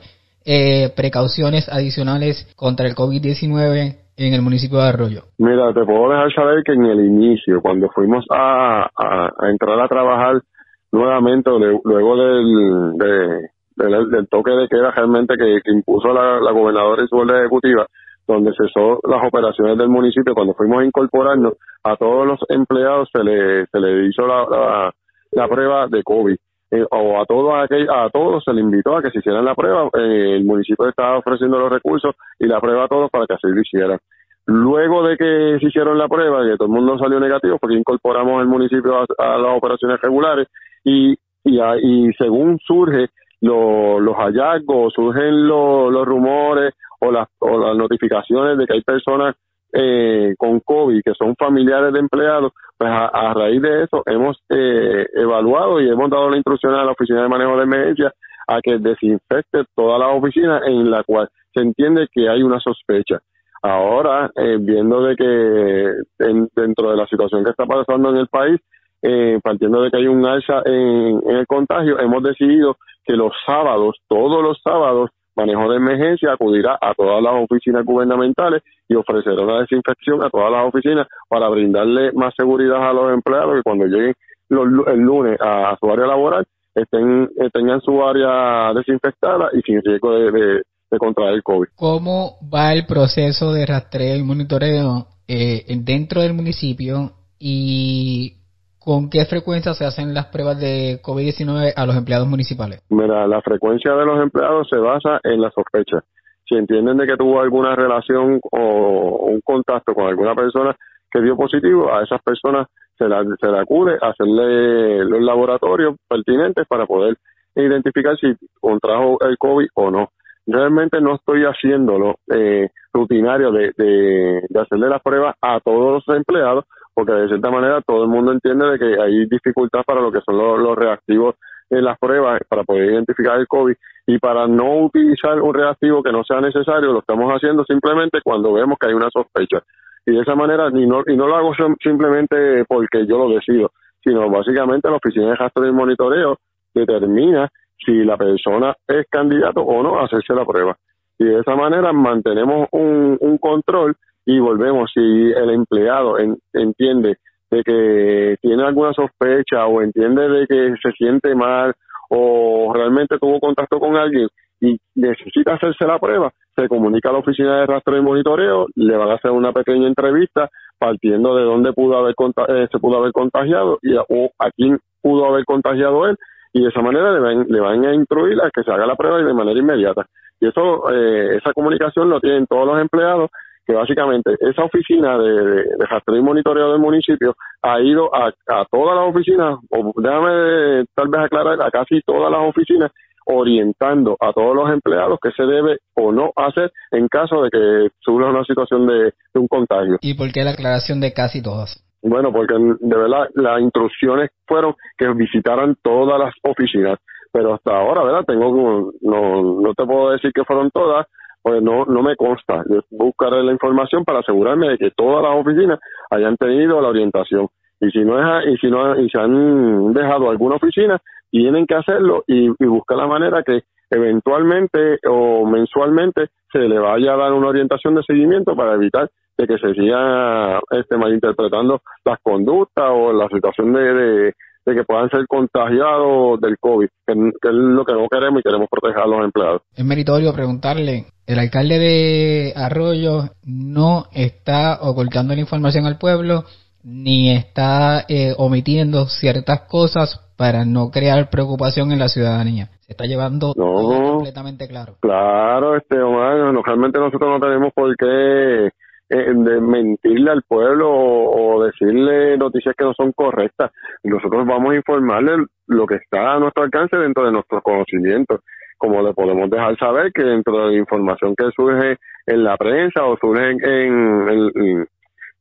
[SPEAKER 22] eh, precauciones adicionales contra el COVID-19 en el municipio de Arroyo?
[SPEAKER 21] Mira, te puedo dejar saber que en el inicio, cuando fuimos a, a, entrar a trabajar nuevamente, luego del, del, toque de queda realmente que, impuso la, la gobernadora y su orden ejecutiva, donde cesó las operaciones del municipio, cuando fuimos a incorporarnos, a todos los empleados se le, se le hizo la, la, prueba de COVID. Eh, o a todos a todos se le invitó a que se hicieran la prueba. Eh, el municipio estaba ofreciendo los recursos y la prueba a todos para que así lo hicieran. Luego de que se hicieron la prueba y todo el mundo salió negativo, porque incorporamos el municipio a, las operaciones regulares y, y, y según surge los hallazgos, surgen los rumores o las, o las notificaciones de que hay personas eh, con COVID que son familiares de empleados, pues a, raíz de eso hemos eh, evaluado y hemos dado la instrucción a la Oficina de Manejo de Emergencia a que desinfecte toda la oficina en la cual se entiende que hay una sospecha. Ahora, eh, viendo de que dentro de la situación que está pasando en el país, eh, partiendo de que hay un alza en, el contagio, hemos decidido que los sábados, todos los sábados, manejo de emergencia acudirá a todas las oficinas gubernamentales y ofrecerá una desinfección a todas las oficinas para brindarle más seguridad a los empleados que cuando lleguen el lunes a, su área laboral estén eh, tengan su área desinfectada y sin riesgo de, contraer COVID.
[SPEAKER 22] ¿Cómo va el proceso de rastreo y monitoreo eh, dentro del municipio y ¿Con qué frecuencia se hacen las pruebas de COVID-19 a los empleados municipales?
[SPEAKER 21] Mira, la frecuencia de los empleados se basa en la sospecha. Si entienden de que tuvo alguna relación o un contacto con alguna persona que dio positivo, a esas personas se la, se la acude a hacerle los laboratorios pertinentes para poder identificar si contrajo el COVID o no. Realmente no estoy haciéndolo eh, rutinario de, de, de hacerle las pruebas a todos los empleados, porque de cierta manera todo el mundo entiende de que hay dificultad para lo que son los, reactivos en las pruebas para poder identificar el COVID y para no utilizar un reactivo que no sea necesario, lo estamos haciendo simplemente cuando vemos que hay una sospecha. Y de esa manera, y no, y no lo hago simplemente porque yo lo decido, sino básicamente la Oficina de Rastro y Monitoreo determina si la persona es candidato o no a hacerse la prueba. Y de esa manera mantenemos un control y volvemos, si el empleado entiende de que tiene alguna sospecha o entiende de que se siente mal o realmente tuvo contacto con alguien y necesita hacerse la prueba, se comunica a la oficina de rastro y monitoreo, le van a hacer una pequeña entrevista partiendo de dónde pudo haber eh, se pudo haber contagiado y o a quién pudo haber contagiado él y de esa manera le van, le van a instruir a que se haga la prueba y de manera inmediata. Y eso, eh, esa comunicación lo tienen todos los empleados que básicamente esa oficina de, de, y monitoreo del municipio ha ido a, a todas las oficinas, o déjame tal vez aclarar, a casi todas las oficinas, orientando a todos los empleados qué se debe o no hacer en caso de que surja una situación de, un contagio.
[SPEAKER 22] ¿Y por qué la aclaración de casi todas?
[SPEAKER 21] Bueno, porque de verdad las instrucciones fueron que visitaran todas las oficinas, pero hasta ahora, ¿verdad? Tengo no no te puedo decir que fueron todas, pues no, no me consta. Yo buscaré la información para asegurarme de que todas las oficinas hayan tenido la orientación. Y si no es, y si no, y se han dejado alguna oficina, tienen que hacerlo y, buscar la manera que eventualmente o mensualmente se le vaya a dar una orientación de seguimiento para evitar de que se siga este malinterpretando las conductas o la situación de, de que puedan ser contagiados del COVID, que, que es lo que no queremos y queremos proteger a los empleados.
[SPEAKER 22] Es meritorio preguntarle, el alcalde de Arroyo no está ocultando la información al pueblo ni está eh, omitiendo ciertas cosas para no crear preocupación en la ciudadanía. Se está llevando todo completamente claro.
[SPEAKER 21] Claro, este Omar, no, realmente nosotros no tenemos por qué eh, de mentirle al pueblo o, decirle noticias que no son correctas. Nosotros vamos a informarle lo que está a nuestro alcance dentro de nuestros conocimientos. Como le podemos dejar saber que dentro de la información que surge en la prensa o surge en, en, en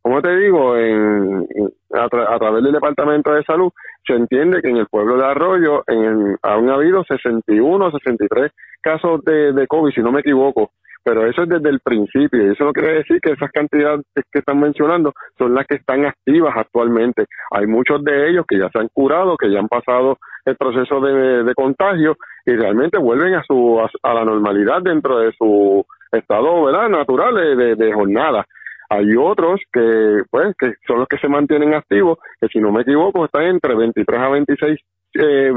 [SPEAKER 21] como te digo, en, a, tra a, través del Departamento de Salud, se entiende que en el pueblo de Arroyo en han habido 61 o 63 casos de, de COVID, si no me equivoco, pero eso es desde el principio y eso no quiere decir que esas cantidades que están mencionando son las que están activas actualmente. Hay muchos de ellos que ya se han curado, que ya han pasado el proceso de, contagio y realmente vuelven a su a, a, la normalidad dentro de su estado ¿verdad? natural de jornada hay otros que pues que son los que se mantienen activos que si no me equivoco están entre 23 a 26 eh,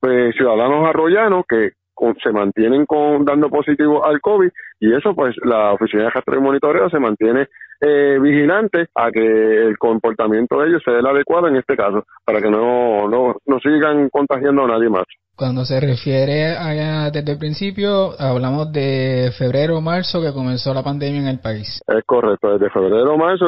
[SPEAKER 21] pues, ciudadanos arroyanos que con, se mantienen con dando positivo al COVID y eso pues la oficina de rastreo y monitoreo se mantiene eh, vigilante a que el comportamiento de ellos sea el adecuado en este caso para que no, no, no sigan contagiando a nadie más.
[SPEAKER 22] Cuando se refiere a, desde el principio, hablamos de febrero o marzo que comenzó la pandemia en el país.
[SPEAKER 21] Es correcto, desde febrero o marzo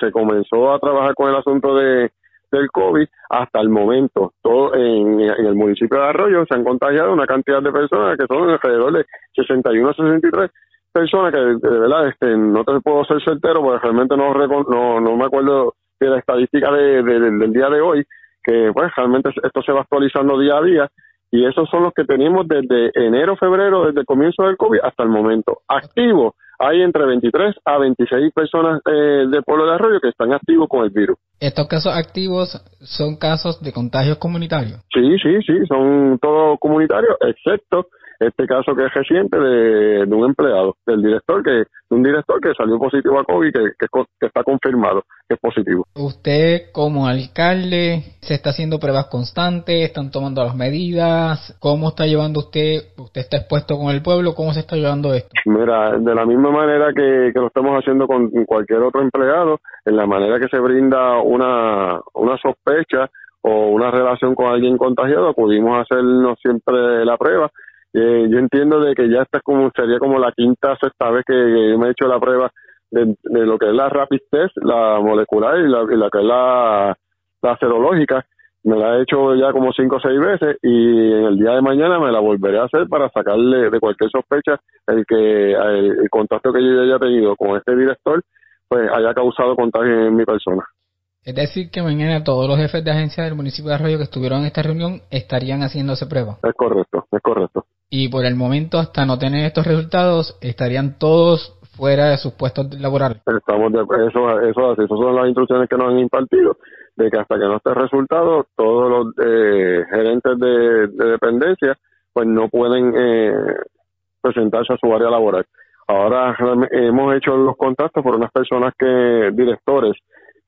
[SPEAKER 21] se comenzó a trabajar con el asunto de del COVID hasta el momento. Todo en, el municipio de Arroyo se han contagiado una cantidad de personas que son alrededor de 61 a 63 personas que de, verdad este no te puedo ser certero porque realmente no no, no me acuerdo de la estadística de, de, del día de hoy que pues realmente esto se va actualizando día a día y esos son los que tenemos desde enero, febrero, desde el comienzo del COVID hasta el momento. Activos, hay entre 23 a 26 personas eh, del pueblo de Arroyo que están activos con el virus.
[SPEAKER 22] ¿Estos casos activos son casos de contagios comunitarios?
[SPEAKER 21] Sí, sí, sí, son todos comunitarios, excepto este caso que es reciente de, de, un empleado, del director, que de un director que salió positivo a COVID, que, que, que, está confirmado que es positivo.
[SPEAKER 22] Usted como alcalde se está haciendo pruebas constantes, están tomando las medidas, ¿cómo está llevando usted? ¿Usted está expuesto con el pueblo? ¿Cómo se está llevando esto?
[SPEAKER 21] Mira, de la misma manera que, que lo estamos haciendo con cualquier otro empleado, en la manera que se brinda una, una sospecha o una relación con alguien contagiado, pudimos hacernos siempre la prueba eh, yo entiendo de que ya esta como sería como la quinta sexta vez que, que me he hecho la prueba de, de, lo que es la rapid test, la molecular y la, y la que es la, la serológica. Me la he hecho ya como cinco o seis veces y en el día de mañana me la volveré a hacer para sacarle de cualquier sospecha el que el, el contacto que yo haya tenido con este director pues haya causado contagio en mi persona.
[SPEAKER 22] Es decir, que mañana todos los jefes de agencia del municipio de Arroyo que estuvieron en esta reunión estarían haciéndose prueba.
[SPEAKER 21] Es correcto, es correcto.
[SPEAKER 22] Y por el momento, hasta no tener estos resultados, estarían todos fuera de sus puestos laborales.
[SPEAKER 21] Estamos de, eso, eso, esas son las instrucciones que nos han impartido, de que hasta que no esté resultado, todos los eh, gerentes de, de, dependencia pues no pueden eh, presentarse a su área laboral. Ahora hemos hecho los contactos por unas personas que, directores,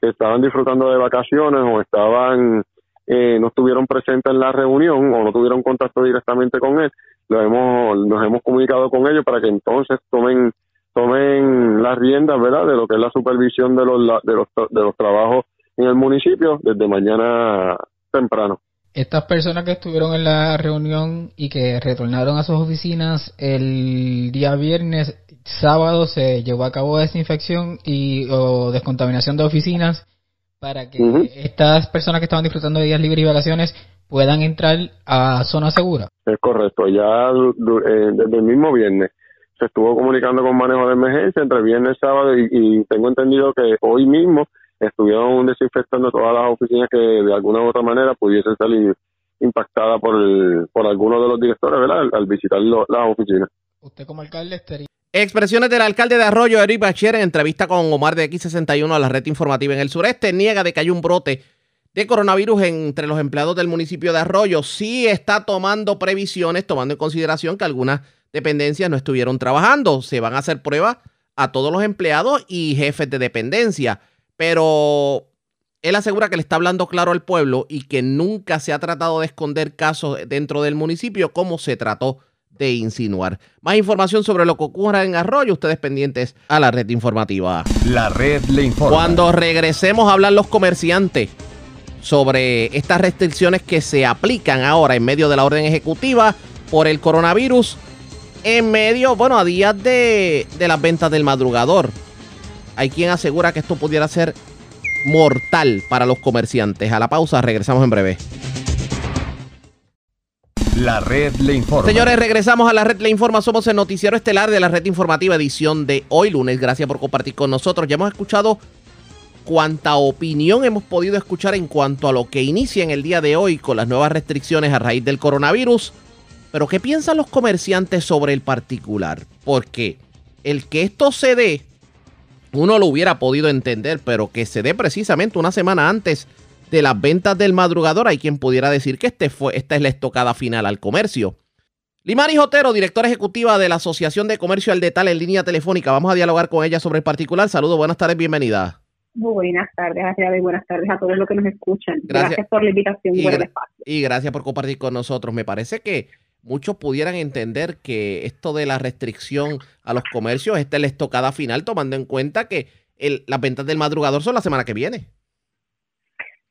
[SPEAKER 21] que estaban disfrutando de vacaciones o estaban eh, no estuvieron presentes en la reunión o no tuvieron contacto directamente con él, lo hemos, nos hemos comunicado con ellos para que entonces tomen tomen las riendas, ¿verdad?, de lo que es la supervisión de los de los de los trabajos en el municipio desde mañana temprano.
[SPEAKER 22] Estas personas que estuvieron en la reunión y que retornaron a sus oficinas el día viernes, sábado se llevó a cabo desinfección y o descontaminación de oficinas para que uh -huh. estas personas que estaban disfrutando de días libres y vacaciones puedan entrar a zona segura.
[SPEAKER 21] Es correcto, ya eh, desde el mismo viernes se estuvo comunicando con manejo de emergencia entre viernes y sábado y, y tengo entendido que hoy mismo estuvieron desinfectando todas las oficinas que de alguna u otra manera pudiesen salir impactadas por el, por alguno de los directores, ¿verdad? Al, al visitar lo, las oficinas.
[SPEAKER 22] Usted como alcalde estaría
[SPEAKER 2] Expresiones del alcalde de Arroyo, Eric Bacher, en entrevista con Omar de X61 a la red informativa en el sureste, niega de que hay un brote de coronavirus entre los empleados del municipio de Arroyo. Sí está tomando previsiones, tomando en consideración que algunas dependencias no estuvieron trabajando. Se van a hacer pruebas a todos los empleados y jefes de dependencia. Pero él asegura que le está hablando claro al pueblo y que nunca se ha tratado de esconder casos dentro del municipio como se trató de insinuar. Más información sobre lo que ocurra en Arroyo, ustedes pendientes a la red informativa.
[SPEAKER 1] La red le informa.
[SPEAKER 2] Cuando regresemos a hablar los comerciantes sobre estas restricciones que se aplican ahora en medio de la orden ejecutiva por el coronavirus, en medio, bueno, a días de, de las ventas del madrugador. Hay quien asegura que esto pudiera ser mortal para los comerciantes. A la pausa, regresamos en breve.
[SPEAKER 1] La red le informa.
[SPEAKER 2] Señores, regresamos a la red le informa. Somos el noticiero estelar de la red informativa edición de hoy lunes. Gracias por compartir con nosotros. Ya hemos escuchado cuánta opinión hemos podido escuchar en cuanto a lo que inicia en el día de hoy con las nuevas restricciones a raíz del coronavirus. Pero ¿qué piensan los comerciantes sobre el particular? Porque el que esto se dé, uno lo hubiera podido entender, pero que se dé precisamente una semana antes de las ventas del madrugador, hay quien pudiera decir que este fue, esta es la estocada final al comercio. Limari Jotero, directora ejecutiva de la Asociación de Comercio al Detal en línea telefónica. Vamos a dialogar con ella sobre el particular. Saludos, buenas tardes, bienvenida.
[SPEAKER 23] Buenas tardes, y buenas tardes a todos los que nos escuchan. Gracias, por la invitación
[SPEAKER 2] y,
[SPEAKER 23] espacio.
[SPEAKER 2] Y gracias por compartir con nosotros. Me parece que muchos pudieran entender que esto de la restricción a los comercios, esta es la estocada final, tomando en cuenta que el, las ventas del madrugador son la semana que viene.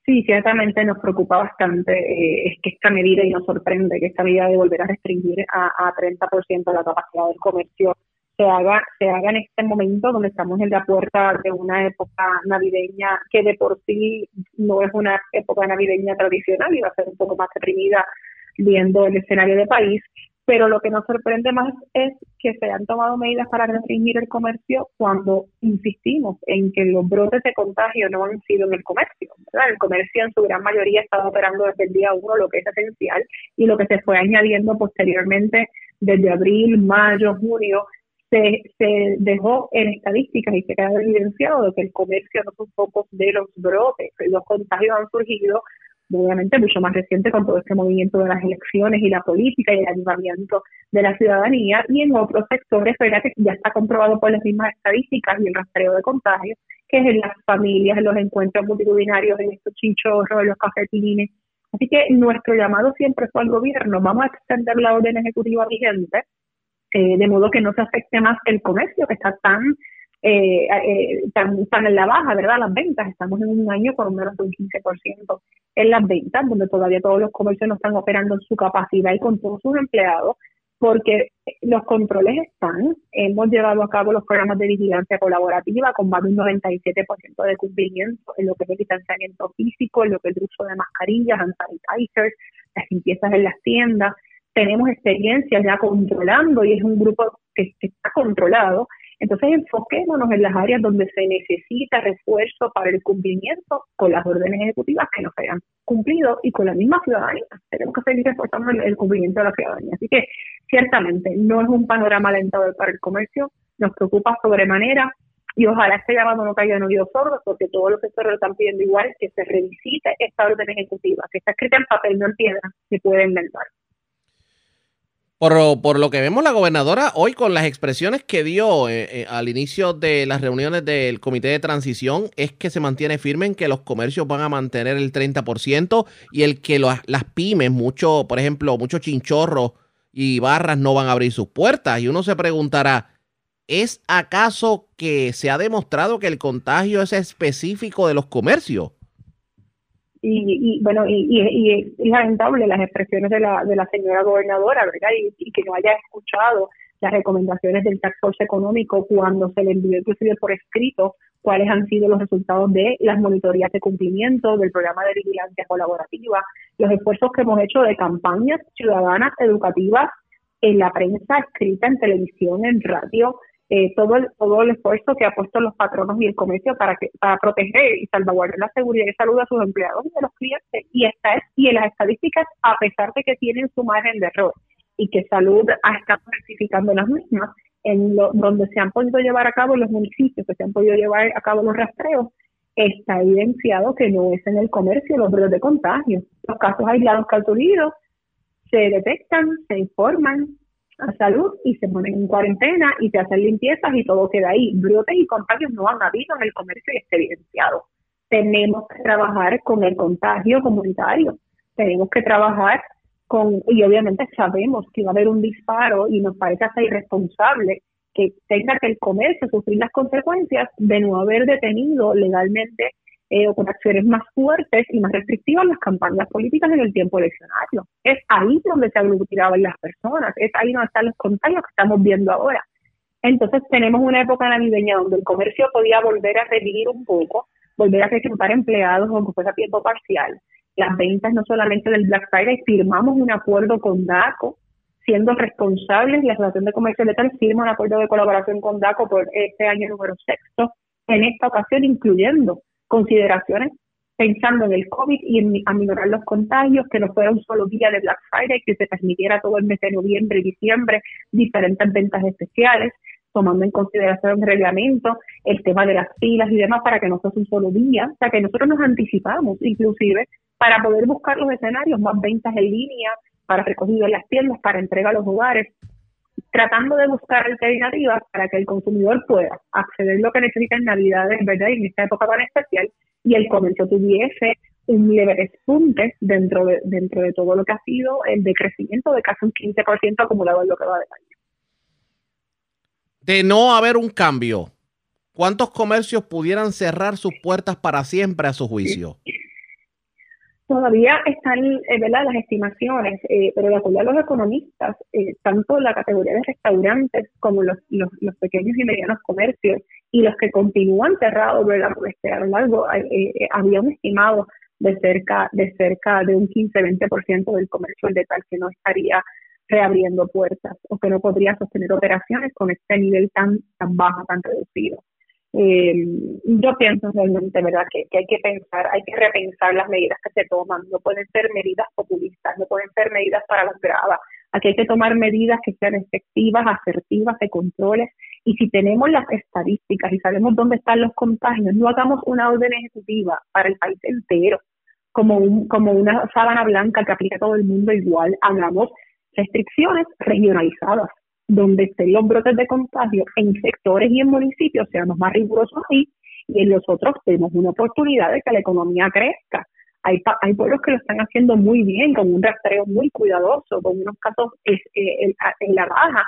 [SPEAKER 23] Sí, ciertamente nos preocupa bastante eh, es que esta medida, y nos sorprende que esta medida de volver a restringir a, a 30% la capacidad del comercio se haga, se haga en este momento donde estamos en la puerta de una época navideña que de por sí no es una época navideña tradicional y va a ser un poco más reprimida viendo el escenario de país pero lo que nos sorprende más es que se han tomado medidas para restringir el comercio cuando insistimos en que los brotes de contagio no han sido en el comercio. El comercio en su gran mayoría ha estado operando desde el día uno, lo que es esencial, y lo que se fue añadiendo posteriormente desde abril, mayo, junio, se, dejó en estadísticas y se queda evidenciado de que el comercio no son pocos de los brotes, los contagios han surgido obviamente mucho más reciente con todo este movimiento de las elecciones y la política y el ayudamiento de la ciudadanía y en otros sectores ¿verdad? ya está comprobado por las mismas estadísticas y el rastreo de contagios que es en las familias, en los encuentros multitudinarios, en estos chinchorros, en los cafetines. Así que nuestro llamado siempre fue al gobierno, vamos a extender la orden ejecutiva vigente eh, de modo que no se afecte más el comercio que está tan eh, eh, están, en la baja, ¿verdad? Las ventas, estamos en un año con menos de un 15% en las ventas, donde todavía todos los comercios no están operando en su capacidad y con todos sus empleados, porque los controles están. Hemos llevado a cabo los programas de vigilancia colaborativa con más de un 97% de cumplimiento en lo que es el distanciamiento físico, en lo que es el uso de mascarillas, hand sanitizers, las limpiezas en las tiendas. Tenemos experiencia ya controlando y es un grupo que está controlado entonces, enfoquémonos en las áreas donde se necesita refuerzo para el cumplimiento con las órdenes ejecutivas que no se hayan cumplido y con la misma ciudadanía. Tenemos que seguir reforzando el, cumplimiento de la ciudadanía. Así que, ciertamente, no es un panorama alentador para el comercio, nos preocupa sobremanera y ojalá este llamado no caiga en oídos sordos porque todos los sectores lo están pidiendo igual, que se revisite esta orden ejecutiva, que está escrita en papel, no en piedra, se puede inventar.
[SPEAKER 2] Por, por, lo que vemos, la gobernadora hoy con las expresiones que dio eh, eh, al inicio de las reuniones del comité de transición es que se mantiene firme en que los comercios van a mantener el 30% y el que las pymes, mucho, por ejemplo, muchos chinchorros y barras no van a abrir sus puertas. Y uno se preguntará, ¿es acaso que se ha demostrado que el contagio es específico de los comercios?
[SPEAKER 23] Y, bueno, y, es lamentable las expresiones de la, de la señora gobernadora, ¿verdad? Y, que no haya escuchado las recomendaciones del Tax Force Económico cuando se le envió inclusive por escrito cuáles han sido los resultados de las monitorías de cumplimiento, del programa de vigilancia colaborativa, los esfuerzos que hemos hecho de campañas ciudadanas educativas en la prensa escrita, en televisión, en radio, eh, todo, el, todo el esfuerzo que ha puesto los patronos y el comercio para que para proteger y salvaguardar la seguridad y salud a sus empleados y a los clientes. Y esta es y en las estadísticas a pesar de que tienen su margen de error y que salud está certificando las mismas en lo, donde se han podido llevar a cabo los municipios que se han podido llevar a cabo los rastreos está evidenciado que no es en el comercio los brotes de contagio. Los casos aislados que han surgido se detectan se informan a salud y se ponen en cuarentena y se hacen limpiezas y todo queda ahí. Brotes y contagios no han habido en el comercio y está evidenciado. tenemos que trabajar con el contagio comunitario, tenemos que trabajar con, y obviamente sabemos que va a haber un disparo y nos parece hasta irresponsable que tenga que el comercio sufrir las consecuencias de no haber detenido legalmente eh, o con acciones más fuertes y más restrictivas las campañas políticas en el tiempo eleccionario. Es ahí donde se aglutinaban las personas, es ahí donde están los contagios que estamos viendo ahora. Entonces tenemos una época navideña donde el comercio podía volver a revivir un poco, volver a reclutar empleados aunque fuera a tiempo parcial. Las ventas no solamente del Black Friday, firmamos un acuerdo con DACO, siendo responsables, la Asociación de Comercio Letal firma un acuerdo de colaboración con DACO por este año número sexto, en esta ocasión incluyendo consideraciones pensando en el COVID y en aminorar los contagios, que no fuera un solo día de Black Friday, que se permitiera todo el mes de noviembre y diciembre diferentes ventas especiales, tomando en consideración el reglamento, el tema de las filas y demás, para que no fuese un solo día. O sea, que nosotros nos anticipamos, inclusive, para poder buscar los escenarios, más ventas en línea, para recogido en las tiendas, para entrega a los hogares, tratando de buscar alternativas para que el consumidor pueda acceder a lo que necesita en Navidades, ¿verdad? Y en esta época tan especial, y el comercio tuviese un leve despunte dentro de, dentro de todo lo que ha sido el decrecimiento de casi un 15% acumulado en lo que va de año.
[SPEAKER 2] De no haber un cambio, ¿cuántos comercios pudieran cerrar sus puertas para siempre a su juicio?
[SPEAKER 23] Todavía están eh, ¿verdad? las estimaciones, eh, pero de acuerdo a los economistas, eh, tanto la categoría de restaurantes como los, los, pequeños y medianos comercios y los que continúan cerrados ¿verdad? por este a lo largo, había un estimado de cerca de cerca de un 15-20% del comercio al detalle que no estaría reabriendo puertas o que no podría sostener operaciones con este nivel tan, tan bajo, tan reducido. Eh, yo pienso realmente, ¿verdad?, que, hay que pensar, hay que repensar las medidas que se toman. No pueden ser medidas populistas, no pueden ser medidas para las bravas. Aquí hay que tomar medidas que sean efectivas, asertivas, de controles. Y si tenemos las estadísticas y sabemos dónde están los contagios, no hagamos una orden ejecutiva para el país entero, como, un, como una sábana blanca que aplica a todo el mundo igual. Hagamos restricciones regionalizadas, donde estén los brotes de contagio en sectores y en municipios, seamos más rigurosos ahí, y en los otros tenemos una oportunidad de que la economía crezca. Hay, hay pueblos que lo están haciendo muy bien, con un rastreo muy cuidadoso, con unos casos eh, en la baja,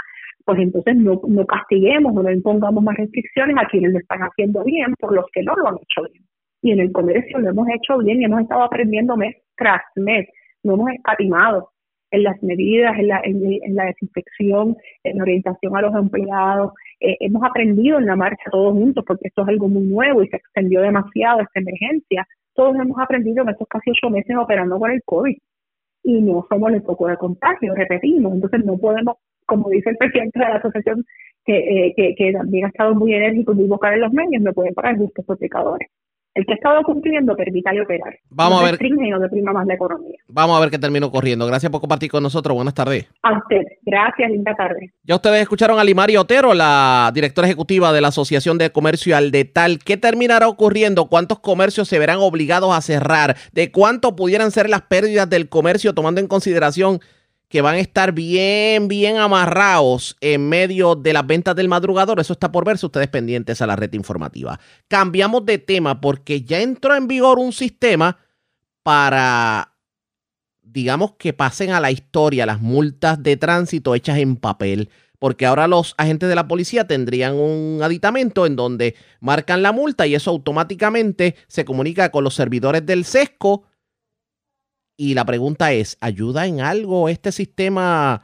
[SPEAKER 23] pues entonces no, no castiguemos o no impongamos más restricciones a quienes lo están haciendo bien por los que no lo han hecho bien. Y en el comercio lo hemos hecho bien y hemos estado aprendiendo mes tras mes, no hemos escatimado en las medidas, en la, en, la desinfección, en la orientación a los empleados. Eh, hemos aprendido en la marcha todos juntos, porque esto es algo muy nuevo y se extendió demasiado esta emergencia. Todos hemos aprendido en estos casi ocho meses operando con el COVID y no somos el foco de contagio, repetimos. Entonces no podemos, como dice el presidente de la asociación, que, eh, que, que también ha estado muy enérgico y muy vocal en los medios, no pueden pagar justos por el que ha estado cumpliendo, permítale operar.
[SPEAKER 2] Vamos a ver.
[SPEAKER 23] no deprima más la economía.
[SPEAKER 2] Vamos a ver qué terminó corriendo. Gracias por compartir con nosotros. Buenas tardes.
[SPEAKER 23] A usted. Gracias. Linda tarde.
[SPEAKER 2] Ya ustedes escucharon a Limari Otero, la directora ejecutiva de la Asociación de Comercio Aldetal. ¿Qué terminará ocurriendo? ¿Cuántos comercios se verán obligados a cerrar? ¿De cuánto pudieran ser las pérdidas del comercio tomando en consideración que van a estar bien, bien amarrados en medio de las ventas del madrugador. Eso está por verse ustedes pendientes a la red informativa. Cambiamos de tema porque ya entró en vigor un sistema para, digamos, que pasen a la historia las multas de tránsito hechas en papel. Porque ahora los agentes de la policía tendrían un aditamento en donde marcan la multa y eso automáticamente se comunica con los servidores del SESCO y la pregunta es, ¿ayuda en algo este sistema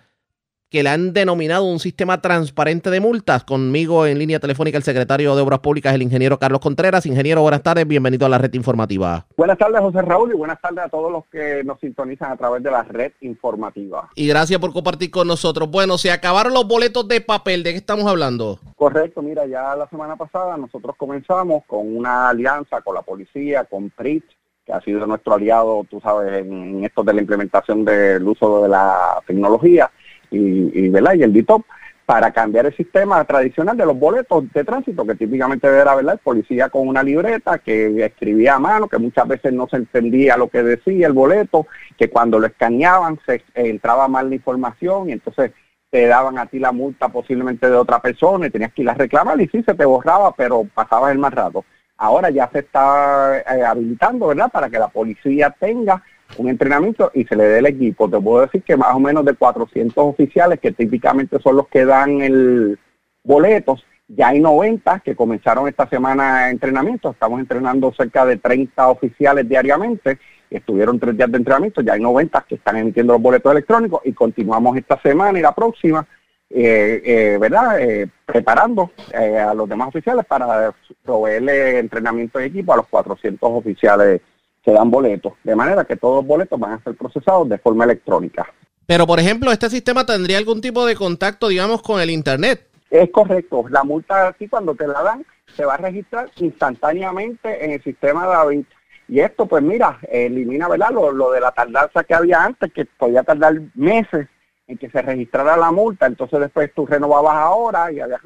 [SPEAKER 2] que le han denominado un sistema transparente de multas? Conmigo en línea telefónica el secretario de Obras Públicas, el ingeniero Carlos Contreras. Ingeniero, buenas tardes, bienvenido a la red informativa.
[SPEAKER 24] Buenas tardes, José Raúl, y buenas tardes a todos los que nos sintonizan a través de la red informativa.
[SPEAKER 2] Y gracias por compartir con nosotros. Bueno, se acabaron los boletos de papel, ¿de qué estamos hablando?
[SPEAKER 24] Correcto, mira, ya la semana pasada nosotros comenzamos con una alianza con la policía, con PRIT, que ha sido nuestro aliado, tú sabes, en, esto de la implementación del uso de la tecnología y, ¿verdad? y el DITOP, para cambiar el sistema tradicional de los boletos de tránsito, que típicamente era ¿verdad? el policía con una libreta que escribía a mano, que muchas veces no se entendía lo que decía el boleto, que cuando lo escaneaban se entraba mal la información y entonces te daban a ti la multa posiblemente de otra persona y tenías que ir a reclamar y sí se te borraba, pero pasaba el más rato. Ahora ya se está eh, habilitando, ¿verdad? Para que la policía tenga un entrenamiento y se le dé el equipo. Te puedo decir que más o menos de 400 oficiales, que típicamente son los que dan el boletos, ya hay 90 que comenzaron esta semana entrenamiento. Estamos entrenando cerca de 30 oficiales diariamente. Estuvieron tres días de entrenamiento. Ya hay 90 que están emitiendo los boletos electrónicos y continuamos esta semana y la próxima, ¿verdad? Eh, preparando eh, a los demás oficiales para proveerle entrenamiento de equipo a los 400 oficiales que dan boletos. De manera que todos los boletos van a ser procesados de forma electrónica.
[SPEAKER 2] Pero, por ejemplo, ¿este sistema tendría algún tipo de contacto, digamos, con el Internet?
[SPEAKER 24] Es correcto. La multa aquí cuando te la dan se va a registrar instantáneamente en el sistema David. Y esto, pues mira, elimina ¿verdad? Lo, lo de la tardanza que había antes, que podía tardar meses en que se registrara la multa. Entonces después tú renovabas ahora y habías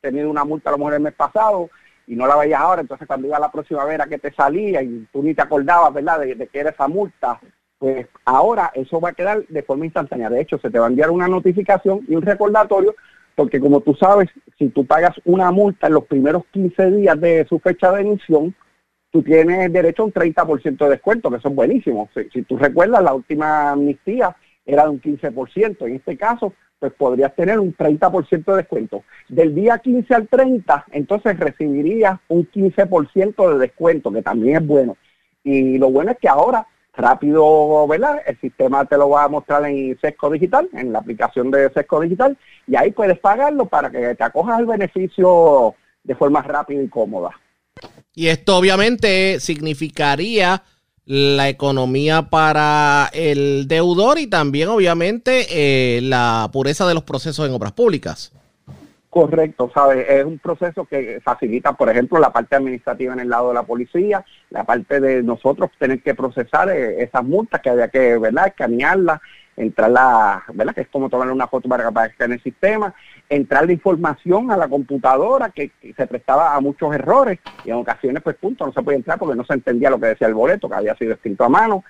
[SPEAKER 24] tenido una multa a lo mejor el mes pasado y no la veías ahora. Entonces cuando iba la próxima vez que te salía y tú ni te acordabas, ¿verdad?, de, de que era esa multa. Pues ahora eso va a quedar de forma instantánea. De hecho, se te va a enviar una notificación y un recordatorio porque como tú sabes, si tú pagas una multa en los primeros 15 días de su fecha de emisión, tú tienes derecho a un 30% de descuento, que eso es buenísimo. Si, si, tú recuerdas, la última amnistía era de un 15%. En este caso, pues podrías tener un 30% de descuento. Del día 15 al 30, entonces recibirías un 15% de descuento, que también es bueno. Y lo bueno es que ahora rápido, ¿verdad? El sistema te lo va a mostrar en Sesco Digital, en la aplicación de Sesco Digital, y ahí puedes pagarlo para que te acojas el beneficio de forma rápida y cómoda.
[SPEAKER 2] Y esto obviamente significaría la economía para el deudor y también obviamente eh, la pureza de los procesos en obras públicas.
[SPEAKER 24] Correcto, ¿sabes? Es un proceso que facilita, por ejemplo, la parte administrativa en el lado de la policía, la parte de nosotros tener que procesar eh, esas multas que había que, ¿verdad?, escanearlas, entrar la, ¿verdad?, que es como tomar una foto para, que esté en el sistema, entrar la información a la computadora que, se prestaba a muchos errores y en ocasiones, pues, punto, no se podía entrar porque no se entendía lo que decía el boleto, que había sido escrito a mano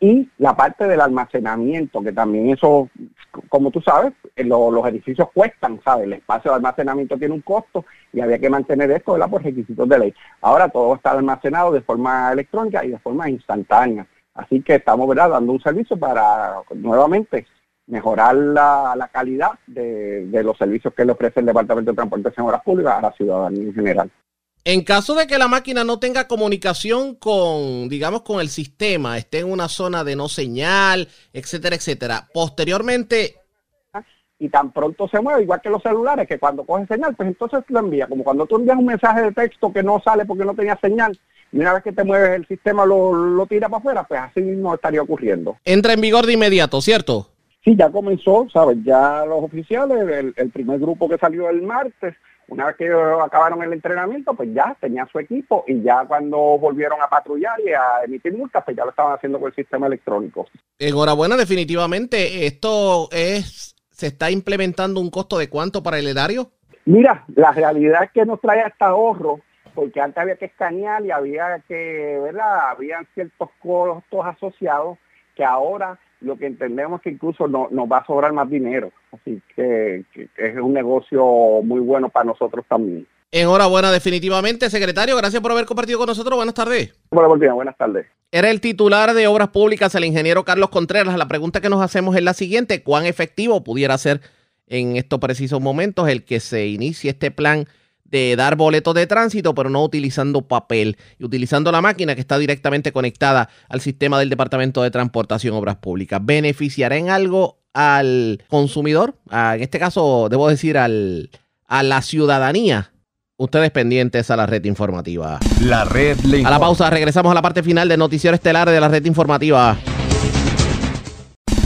[SPEAKER 24] y la parte del almacenamiento, que también eso, como tú sabes, lo, los edificios cuestan, ¿sabes? El espacio de almacenamiento tiene un costo y había que mantener esto, ¿verdad? Por requisitos de ley. Ahora todo está almacenado de forma electrónica y de forma instantánea. Así que estamos, ¿verdad?, dando un servicio para, nuevamente, mejorar la, la calidad de, de, los servicios que le ofrece el Departamento de Transportación y Obras Públicas a la ciudadanía en general.
[SPEAKER 2] En caso de que la máquina no tenga comunicación con, digamos, con el sistema, esté en una zona de no señal, etcétera, etcétera, posteriormente...
[SPEAKER 24] Y tan pronto se mueve, igual que los celulares, que cuando coge señal, pues entonces lo envía. Como cuando tú envías un mensaje de texto que no sale porque no tenía señal, y una vez que te mueves el sistema lo, lo tira para afuera, pues así mismo estaría ocurriendo.
[SPEAKER 2] Entra en vigor de inmediato, ¿cierto?
[SPEAKER 24] Sí, ya comenzó, ¿sabes? Ya los oficiales, el, el primer grupo que salió el martes, una vez que acabaron el entrenamiento, pues ya tenía su equipo y ya cuando volvieron a patrullar y a emitir multas, pues ya lo estaban haciendo con el sistema electrónico.
[SPEAKER 2] Enhorabuena, definitivamente. ¿Esto es, se está implementando un costo de cuánto para el erario?
[SPEAKER 24] Mira, la realidad es que nos trae hasta ahorro, porque antes había que escanear y había que, ¿verdad? Habían ciertos costos asociados que ahora lo que entendemos que incluso no, nos va a sobrar más dinero. Así que, es un negocio muy bueno para nosotros también.
[SPEAKER 2] Enhorabuena, definitivamente. Secretario, gracias por haber compartido con nosotros. Buenas tardes.
[SPEAKER 24] Buenas tardes.
[SPEAKER 2] Era el titular de Obras Públicas, el ingeniero Carlos Contreras. La pregunta que nos hacemos es la siguiente. ¿Cuán efectivo pudiera ser en estos precisos momentos el que se inicie este plan de dar boletos de tránsito, pero no utilizando papel y utilizando la máquina que está directamente conectada al sistema del Departamento de Transportación Obras Públicas. ¿Beneficiará en algo al consumidor? A, en este caso, debo decir, al, a la ciudadanía. Ustedes pendientes a la red informativa.
[SPEAKER 1] La red le informa.
[SPEAKER 2] A la pausa, regresamos a la parte final del noticiero estelar de la red informativa.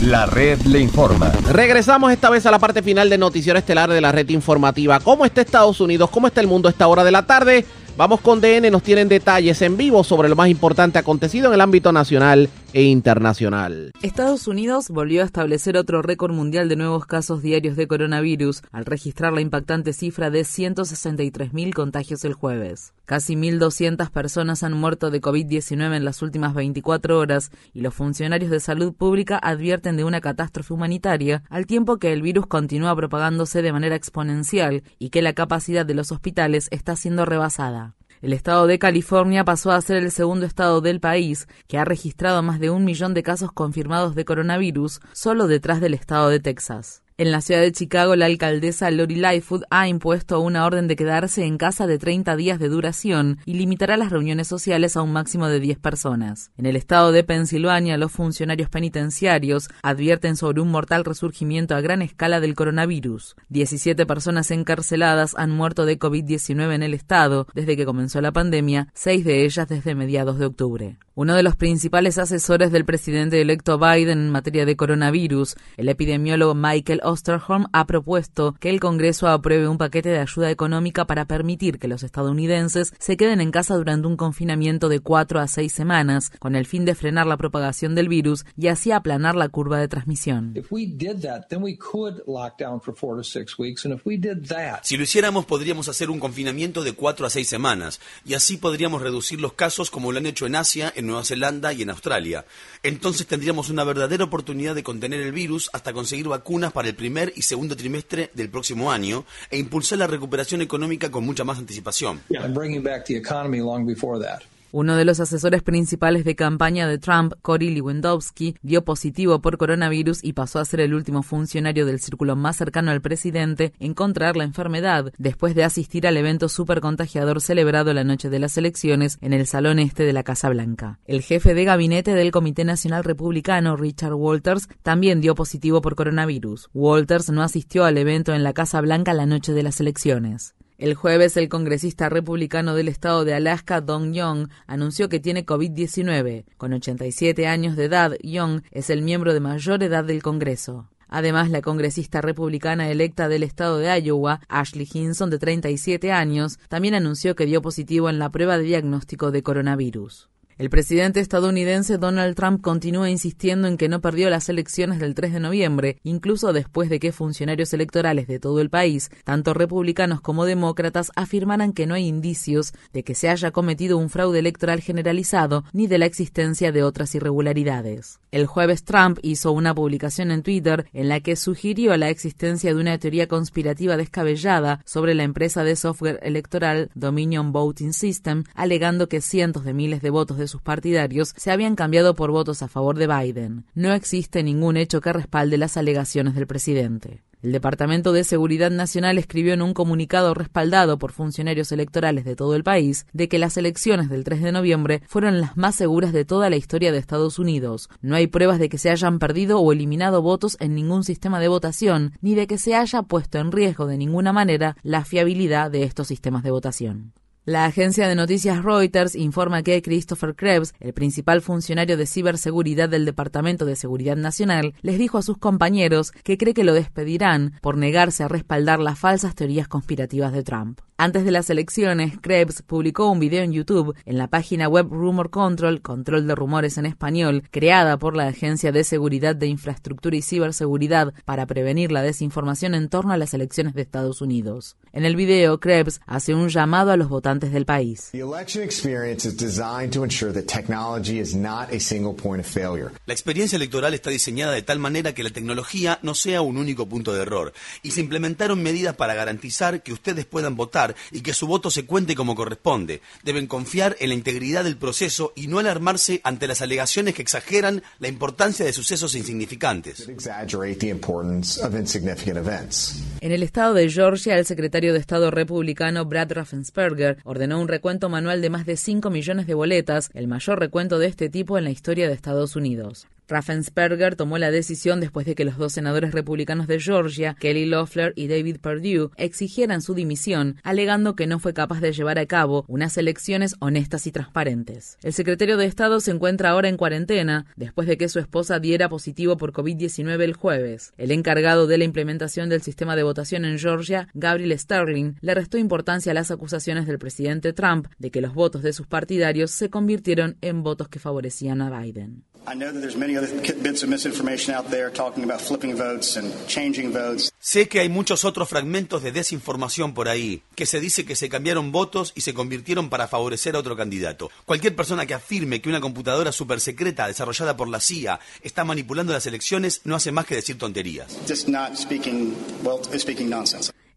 [SPEAKER 1] La red le informa.
[SPEAKER 2] Regresamos esta vez a la parte final del noticiero estelar de la red informativa. ¿Cómo está Estados Unidos? ¿Cómo está el mundo a esta hora de la tarde? Vamos con DN, nos tienen detalles en vivo sobre lo más importante acontecido en el ámbito nacional e internacional.
[SPEAKER 25] Estados Unidos volvió a establecer otro récord mundial de nuevos casos diarios de coronavirus al registrar la impactante cifra de 163.000 contagios el jueves. Casi 1.200 personas han muerto de COVID-19 en las últimas 24 horas y los funcionarios de salud pública advierten de una catástrofe humanitaria al tiempo que el virus continúa propagándose de manera exponencial y que la capacidad de los hospitales está siendo rebasada. El estado de California pasó a ser el segundo estado del país que ha registrado más de un millón de casos confirmados de coronavirus, solo detrás del estado de Texas. En la ciudad de Chicago, la alcaldesa Lori Lightfoot ha impuesto una orden de quedarse en casa de 30 días de duración y limitará las reuniones sociales a un máximo de 10 personas. En el estado de Pensilvania, los funcionarios penitenciarios advierten sobre un mortal resurgimiento a gran escala del coronavirus. 17 personas encarceladas han muerto de COVID-19 en el estado desde que comenzó la pandemia, seis de ellas desde mediados de octubre. Uno de los principales asesores del presidente electo Biden en materia de coronavirus, el epidemiólogo Michael Osterholm, ha propuesto que el Congreso apruebe un paquete de ayuda económica para permitir que los estadounidenses se queden en casa durante un confinamiento de cuatro a seis semanas, con el fin de frenar la propagación del virus y así aplanar la curva de transmisión.
[SPEAKER 26] Si lo hiciéramos, podríamos hacer un confinamiento de cuatro a seis semanas y así podríamos reducir los casos como lo han hecho en Asia, en Nueva Zelanda y en Australia. Entonces tendríamos una verdadera oportunidad de contener el virus hasta conseguir vacunas para el primer y segundo trimestre del próximo año e impulsar la recuperación económica con mucha más anticipación.
[SPEAKER 25] Uno de los asesores principales de campaña de Trump, Cory Lewandowski, dio positivo por coronavirus y pasó a ser el último funcionario del círculo más cercano al presidente en contraer la enfermedad, después de asistir al evento supercontagiador celebrado la noche de las elecciones en el Salón Este de la Casa Blanca. El jefe de gabinete del Comité Nacional Republicano, Richard Walters, también dio positivo por coronavirus. Walters no asistió al evento en la Casa Blanca la noche de las elecciones. El jueves, el congresista republicano del estado de Alaska, Don Young, anunció que tiene COVID-19. Con 87 años de edad, Young es el miembro de mayor edad del Congreso. Además, la congresista republicana electa del estado de Iowa, Ashley Hinson, de 37 años, también anunció que dio positivo en la prueba de diagnóstico de coronavirus. El presidente estadounidense Donald Trump continúa insistiendo en que no perdió las elecciones del 3 de noviembre, incluso después de que funcionarios electorales de todo el país, tanto republicanos como demócratas, afirmaran que no hay indicios de que se haya cometido un fraude electoral generalizado ni de la existencia de otras irregularidades. El jueves Trump hizo una publicación en Twitter en la que sugirió la existencia de una teoría conspirativa descabellada sobre la empresa de software electoral Dominion Voting System, alegando que cientos de miles de votos de sus partidarios se habían cambiado por votos a favor de Biden. No existe ningún hecho que respalde las alegaciones del presidente. El Departamento de Seguridad Nacional escribió en un comunicado respaldado por funcionarios electorales de todo el país de que las elecciones del 3 de noviembre fueron las más seguras de toda la historia de Estados Unidos. No hay pruebas de que se hayan perdido o eliminado votos en ningún sistema de votación, ni de que se haya puesto en riesgo de ninguna manera la fiabilidad de estos sistemas de votación. La agencia de noticias Reuters informa que Christopher Krebs, el principal funcionario de ciberseguridad del Departamento de Seguridad Nacional, les dijo a sus compañeros que cree que lo despedirán por negarse a respaldar las falsas teorías conspirativas de Trump. Antes de las elecciones, Krebs publicó un video en YouTube en la página web Rumor Control, control de rumores en español, creada por la Agencia de Seguridad de Infraestructura y Ciberseguridad para prevenir la desinformación en torno a las elecciones de Estados Unidos. En el video, Krebs hace un llamado a los votantes del país.
[SPEAKER 26] La experiencia electoral está diseñada de tal manera que la tecnología no sea un único punto de error y se implementaron medidas para garantizar que ustedes puedan votar y que su voto se cuente como corresponde. Deben confiar en la integridad del proceso y no alarmarse ante las alegaciones que exageran la importancia de sucesos insignificantes.
[SPEAKER 25] En el estado de Georgia, el secretario de Estado republicano Brad Raffensperger ordenó un recuento manual de más de 5 millones de boletas, el mayor recuento de este tipo en la historia de Estados Unidos. Raffensperger tomó la decisión después de que los dos senadores republicanos de Georgia, Kelly Loeffler y David Perdue, exigieran su dimisión, alegando que no fue capaz de llevar a cabo unas elecciones honestas y transparentes. El secretario de Estado se encuentra ahora en cuarentena después de que su esposa diera positivo por COVID-19 el jueves. El encargado de la implementación del sistema de votación en Georgia, Gabriel Sterling, le restó importancia a las acusaciones del presidente Trump de que los votos de sus partidarios se convirtieron en votos que favorecían a Biden.
[SPEAKER 26] Sé que hay muchos otros fragmentos de desinformación por ahí, que se dice que se cambiaron votos y se convirtieron para favorecer a otro candidato. Cualquier persona que afirme que una computadora supersecreta desarrollada por la CIA está manipulando las elecciones no hace más que decir tonterías.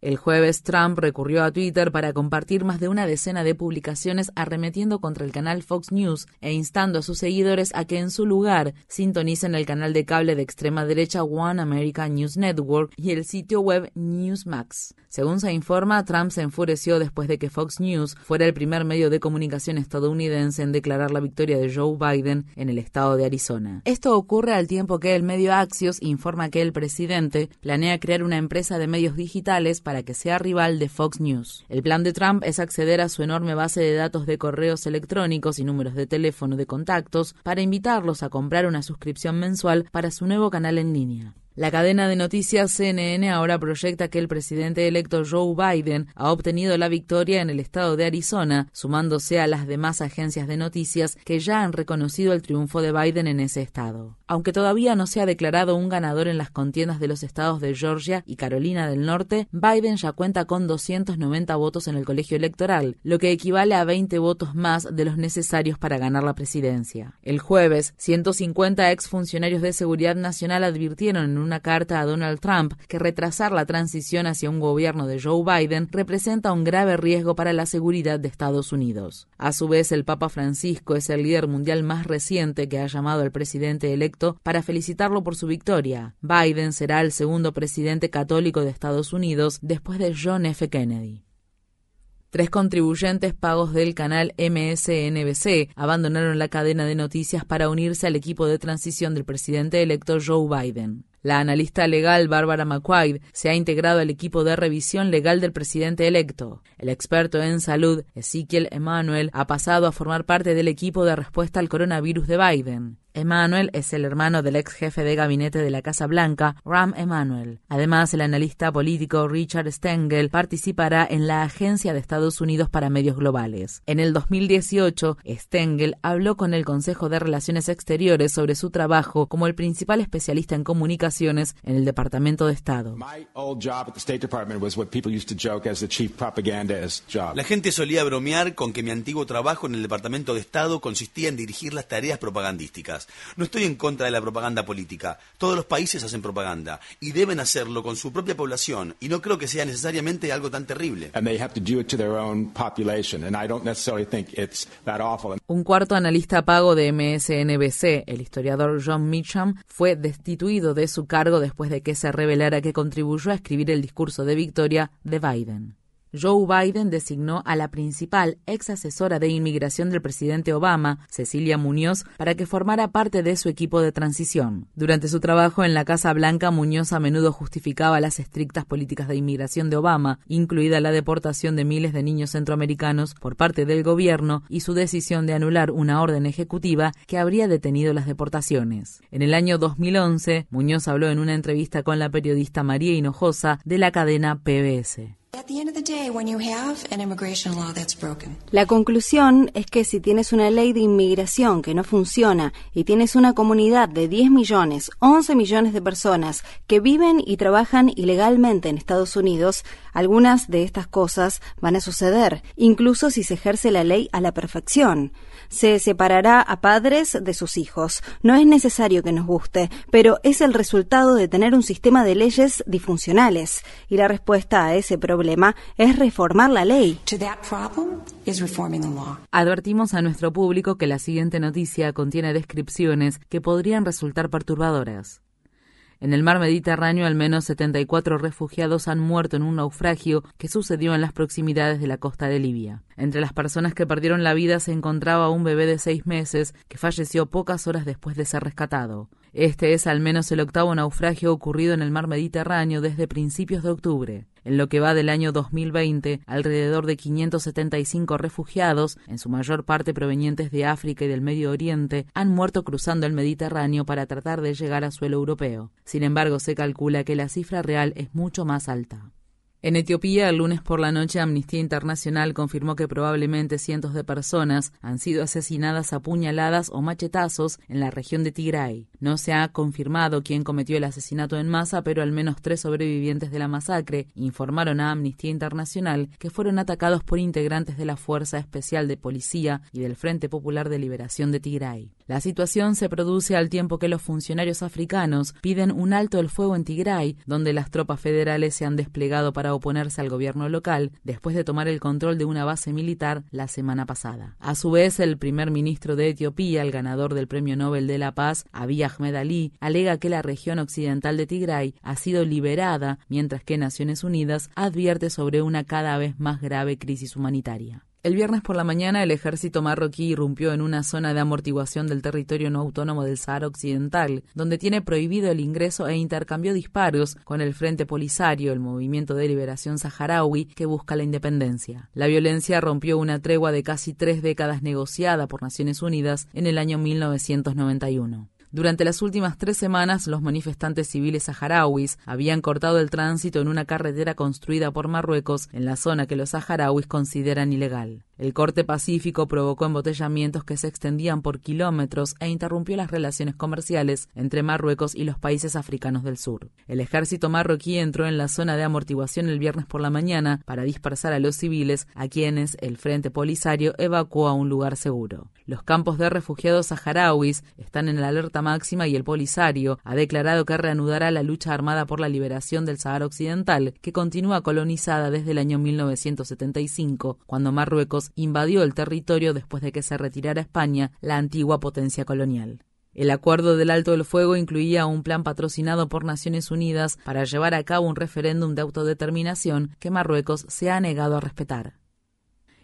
[SPEAKER 25] El jueves, Trump recurrió a Twitter para compartir más de una decena de publicaciones arremetiendo contra el canal Fox News e instando a sus seguidores a que en su lugar sintonicen el canal de cable de extrema derecha One American News Network y el sitio web Newsmax. Según se informa, Trump se enfureció después de que Fox News fuera el primer medio de comunicación estadounidense en declarar la victoria de Joe Biden en el estado de Arizona. Esto ocurre al tiempo que el medio Axios informa que el presidente planea crear una empresa de medios digitales para para que sea rival de Fox News. El plan de Trump es acceder a su enorme base de datos de correos electrónicos y números de teléfono de contactos para invitarlos a comprar una suscripción mensual para su nuevo canal en línea. La cadena de noticias CNN ahora proyecta que el presidente electo Joe Biden ha obtenido la victoria en el estado de Arizona, sumándose a las demás agencias de noticias que ya han reconocido el triunfo de Biden en ese estado. Aunque todavía no se ha declarado un ganador en las contiendas de los estados de Georgia y Carolina del Norte, Biden ya cuenta con 290 votos en el colegio electoral, lo que equivale a 20 votos más de los necesarios para ganar la presidencia. El jueves, 150 exfuncionarios de seguridad nacional advirtieron en una carta a Donald Trump que retrasar la transición hacia un gobierno de Joe Biden representa un grave riesgo para la seguridad de Estados Unidos. A su vez, el Papa Francisco es el líder mundial más reciente que ha llamado al presidente electo para felicitarlo por su victoria. Biden será el segundo presidente católico de Estados Unidos después de John F. Kennedy. Tres contribuyentes pagos del canal MSNBC abandonaron la cadena de noticias para unirse al equipo de transición del presidente electo Joe Biden. La analista legal Barbara McQuaid se ha integrado al equipo de revisión legal del presidente electo. El experto en salud, Ezekiel Emanuel, ha pasado a formar parte del equipo de respuesta al coronavirus de Biden. Emanuel es el hermano del ex jefe de gabinete de la Casa Blanca, Ram Emanuel. Además, el analista político Richard Stengel participará en la Agencia de Estados Unidos para Medios Globales. En el 2018, Stengel habló con el Consejo de Relaciones Exteriores sobre su trabajo como el principal especialista en comunicaciones en el Departamento de Estado.
[SPEAKER 26] La gente solía bromear con que mi antiguo trabajo en el Departamento de Estado consistía en dirigir las tareas propagandísticas. No estoy en contra de la propaganda política. Todos los países hacen propaganda y deben hacerlo con su propia población y no creo que sea necesariamente algo tan terrible.
[SPEAKER 25] Un cuarto analista pago de MSNBC, el historiador John Mitcham, fue destituido de su cargo después de que se revelara que contribuyó a escribir el discurso de victoria de Biden. Joe Biden designó a la principal ex asesora de inmigración del presidente Obama, Cecilia Muñoz, para que formara parte de su equipo de transición. Durante su trabajo en la Casa Blanca, Muñoz a menudo justificaba las estrictas políticas de inmigración de Obama, incluida la deportación de miles de niños centroamericanos por parte del gobierno y su decisión de anular una orden ejecutiva que habría detenido las deportaciones. En el año 2011, Muñoz habló en una entrevista con la periodista María Hinojosa de la cadena PBS.
[SPEAKER 27] La conclusión es que si tienes una ley de inmigración que no funciona y tienes una comunidad de 10 millones, 11 millones de personas que viven y trabajan ilegalmente en Estados Unidos, algunas de estas cosas van a suceder, incluso si se ejerce la ley a la perfección. Se separará a padres de sus hijos. No es necesario que nos guste, pero es el resultado de tener un sistema de leyes disfuncionales. Y la respuesta a ese problema es reformar la ley.
[SPEAKER 25] Advertimos a nuestro público que la siguiente noticia contiene descripciones que podrían resultar perturbadoras. En el mar Mediterráneo, al menos 74 refugiados han muerto en un naufragio que sucedió en las proximidades de la costa de Libia. Entre las personas que perdieron la vida se encontraba un bebé de seis meses que falleció pocas horas después de ser rescatado. Este es al menos el octavo naufragio ocurrido en el mar Mediterráneo desde principios de octubre. En lo que va del año 2020, alrededor de 575 refugiados, en su mayor parte provenientes de África y del Medio Oriente, han muerto cruzando el Mediterráneo para tratar de llegar a suelo europeo. Sin embargo, se calcula que la cifra real es mucho más alta. En Etiopía, el lunes por la noche, Amnistía Internacional confirmó que probablemente cientos de personas han sido asesinadas a puñaladas o machetazos en la región de Tigray. No se ha confirmado quién cometió el asesinato en masa, pero al menos tres sobrevivientes de la masacre informaron a Amnistía Internacional que fueron atacados por integrantes de la Fuerza Especial de Policía y del Frente Popular de Liberación de Tigray. La situación se produce al tiempo que los funcionarios africanos piden un alto el fuego en Tigray, donde las tropas federales se han desplegado para oponerse al gobierno local después de tomar el control de una base militar la semana pasada. A su vez, el primer ministro de Etiopía, el ganador del Premio Nobel de la Paz, Abiy Ahmed Ali, alega que la región occidental de Tigray ha sido liberada, mientras que Naciones Unidas advierte sobre una cada vez más grave crisis humanitaria. El viernes por la mañana el ejército marroquí irrumpió en una zona de amortiguación del territorio no autónomo del Sahara Occidental, donde tiene prohibido el ingreso e intercambió disparos con el Frente Polisario, el movimiento de liberación saharaui que busca la independencia. La violencia rompió una tregua de casi tres décadas negociada por Naciones Unidas en el año 1991. Durante las últimas tres semanas, los manifestantes civiles saharauis habían cortado el tránsito en una carretera construida por Marruecos en la zona que los saharauis consideran ilegal. El corte pacífico provocó embotellamientos que se extendían por kilómetros e interrumpió las relaciones comerciales entre Marruecos y los países africanos del sur. El ejército marroquí entró en la zona de amortiguación el viernes por la mañana para dispersar a los civiles, a quienes el Frente Polisario evacuó a un lugar seguro. Los campos de refugiados saharauis están en la alerta máxima y el Polisario ha declarado que reanudará la lucha armada por la liberación del Sahara Occidental, que continúa colonizada desde el año 1975, cuando Marruecos invadió el territorio después de que se retirara España, la antigua potencia colonial. El acuerdo del alto del fuego incluía un plan patrocinado por Naciones Unidas para llevar a cabo un referéndum de autodeterminación que Marruecos se ha negado a respetar.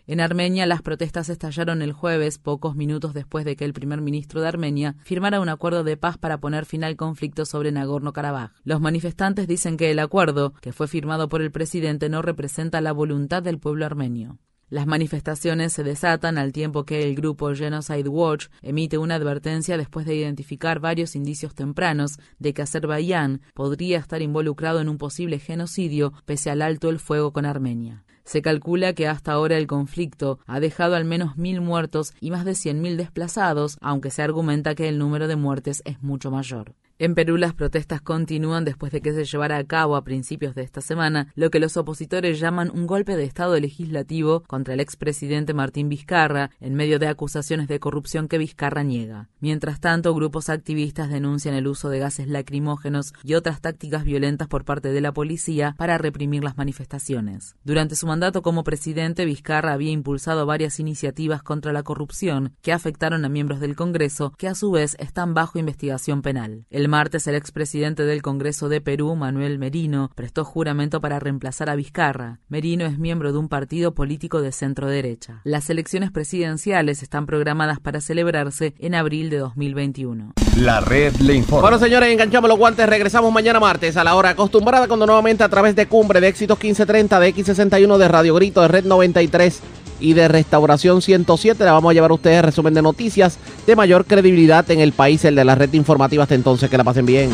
[SPEAKER 25] En Armenia, las protestas estallaron el jueves, pocos minutos después de que el primer ministro de Armenia firmara un acuerdo de paz para poner fin al conflicto sobre Nagorno-Karabaj. Los manifestantes dicen que el acuerdo, que fue firmado por el presidente, no representa la voluntad del pueblo armenio. Las manifestaciones se desatan al tiempo que el grupo Genocide Watch emite una advertencia después de identificar varios indicios tempranos de que Azerbaiyán podría estar involucrado en un posible genocidio pese al alto el fuego con Armenia. Se calcula que hasta ahora el conflicto ha dejado al menos mil muertos y más de 100.000 desplazados, aunque se argumenta que el número de muertes es mucho mayor. En Perú las protestas continúan después de que se llevara a cabo a principios de esta semana lo que los opositores llaman un golpe de Estado legislativo contra el expresidente Martín Vizcarra en medio de acusaciones de corrupción que Vizcarra niega. Mientras tanto, grupos activistas denuncian el uso de gases lacrimógenos y otras tácticas violentas por parte de la policía para reprimir las manifestaciones. Durante su mandato como presidente, Vizcarra había impulsado varias iniciativas contra la corrupción que afectaron a miembros del Congreso que a su vez están bajo investigación penal. Martes, el expresidente del Congreso de Perú, Manuel Merino, prestó juramento para reemplazar a Vizcarra. Merino es miembro de un partido político de centro derecha. Las elecciones presidenciales están programadas para celebrarse en abril de 2021.
[SPEAKER 1] La red le informa.
[SPEAKER 2] Bueno, señores, enganchamos los guantes. Regresamos mañana martes a la hora acostumbrada, cuando nuevamente a través de Cumbre, de Éxitos 1530, de X61, de Radio Grito, de Red 93 y de Restauración 107. Le vamos a llevar a ustedes resumen de noticias de mayor credibilidad en el país, el de la red informativa. Hasta entonces, que la pasen bien.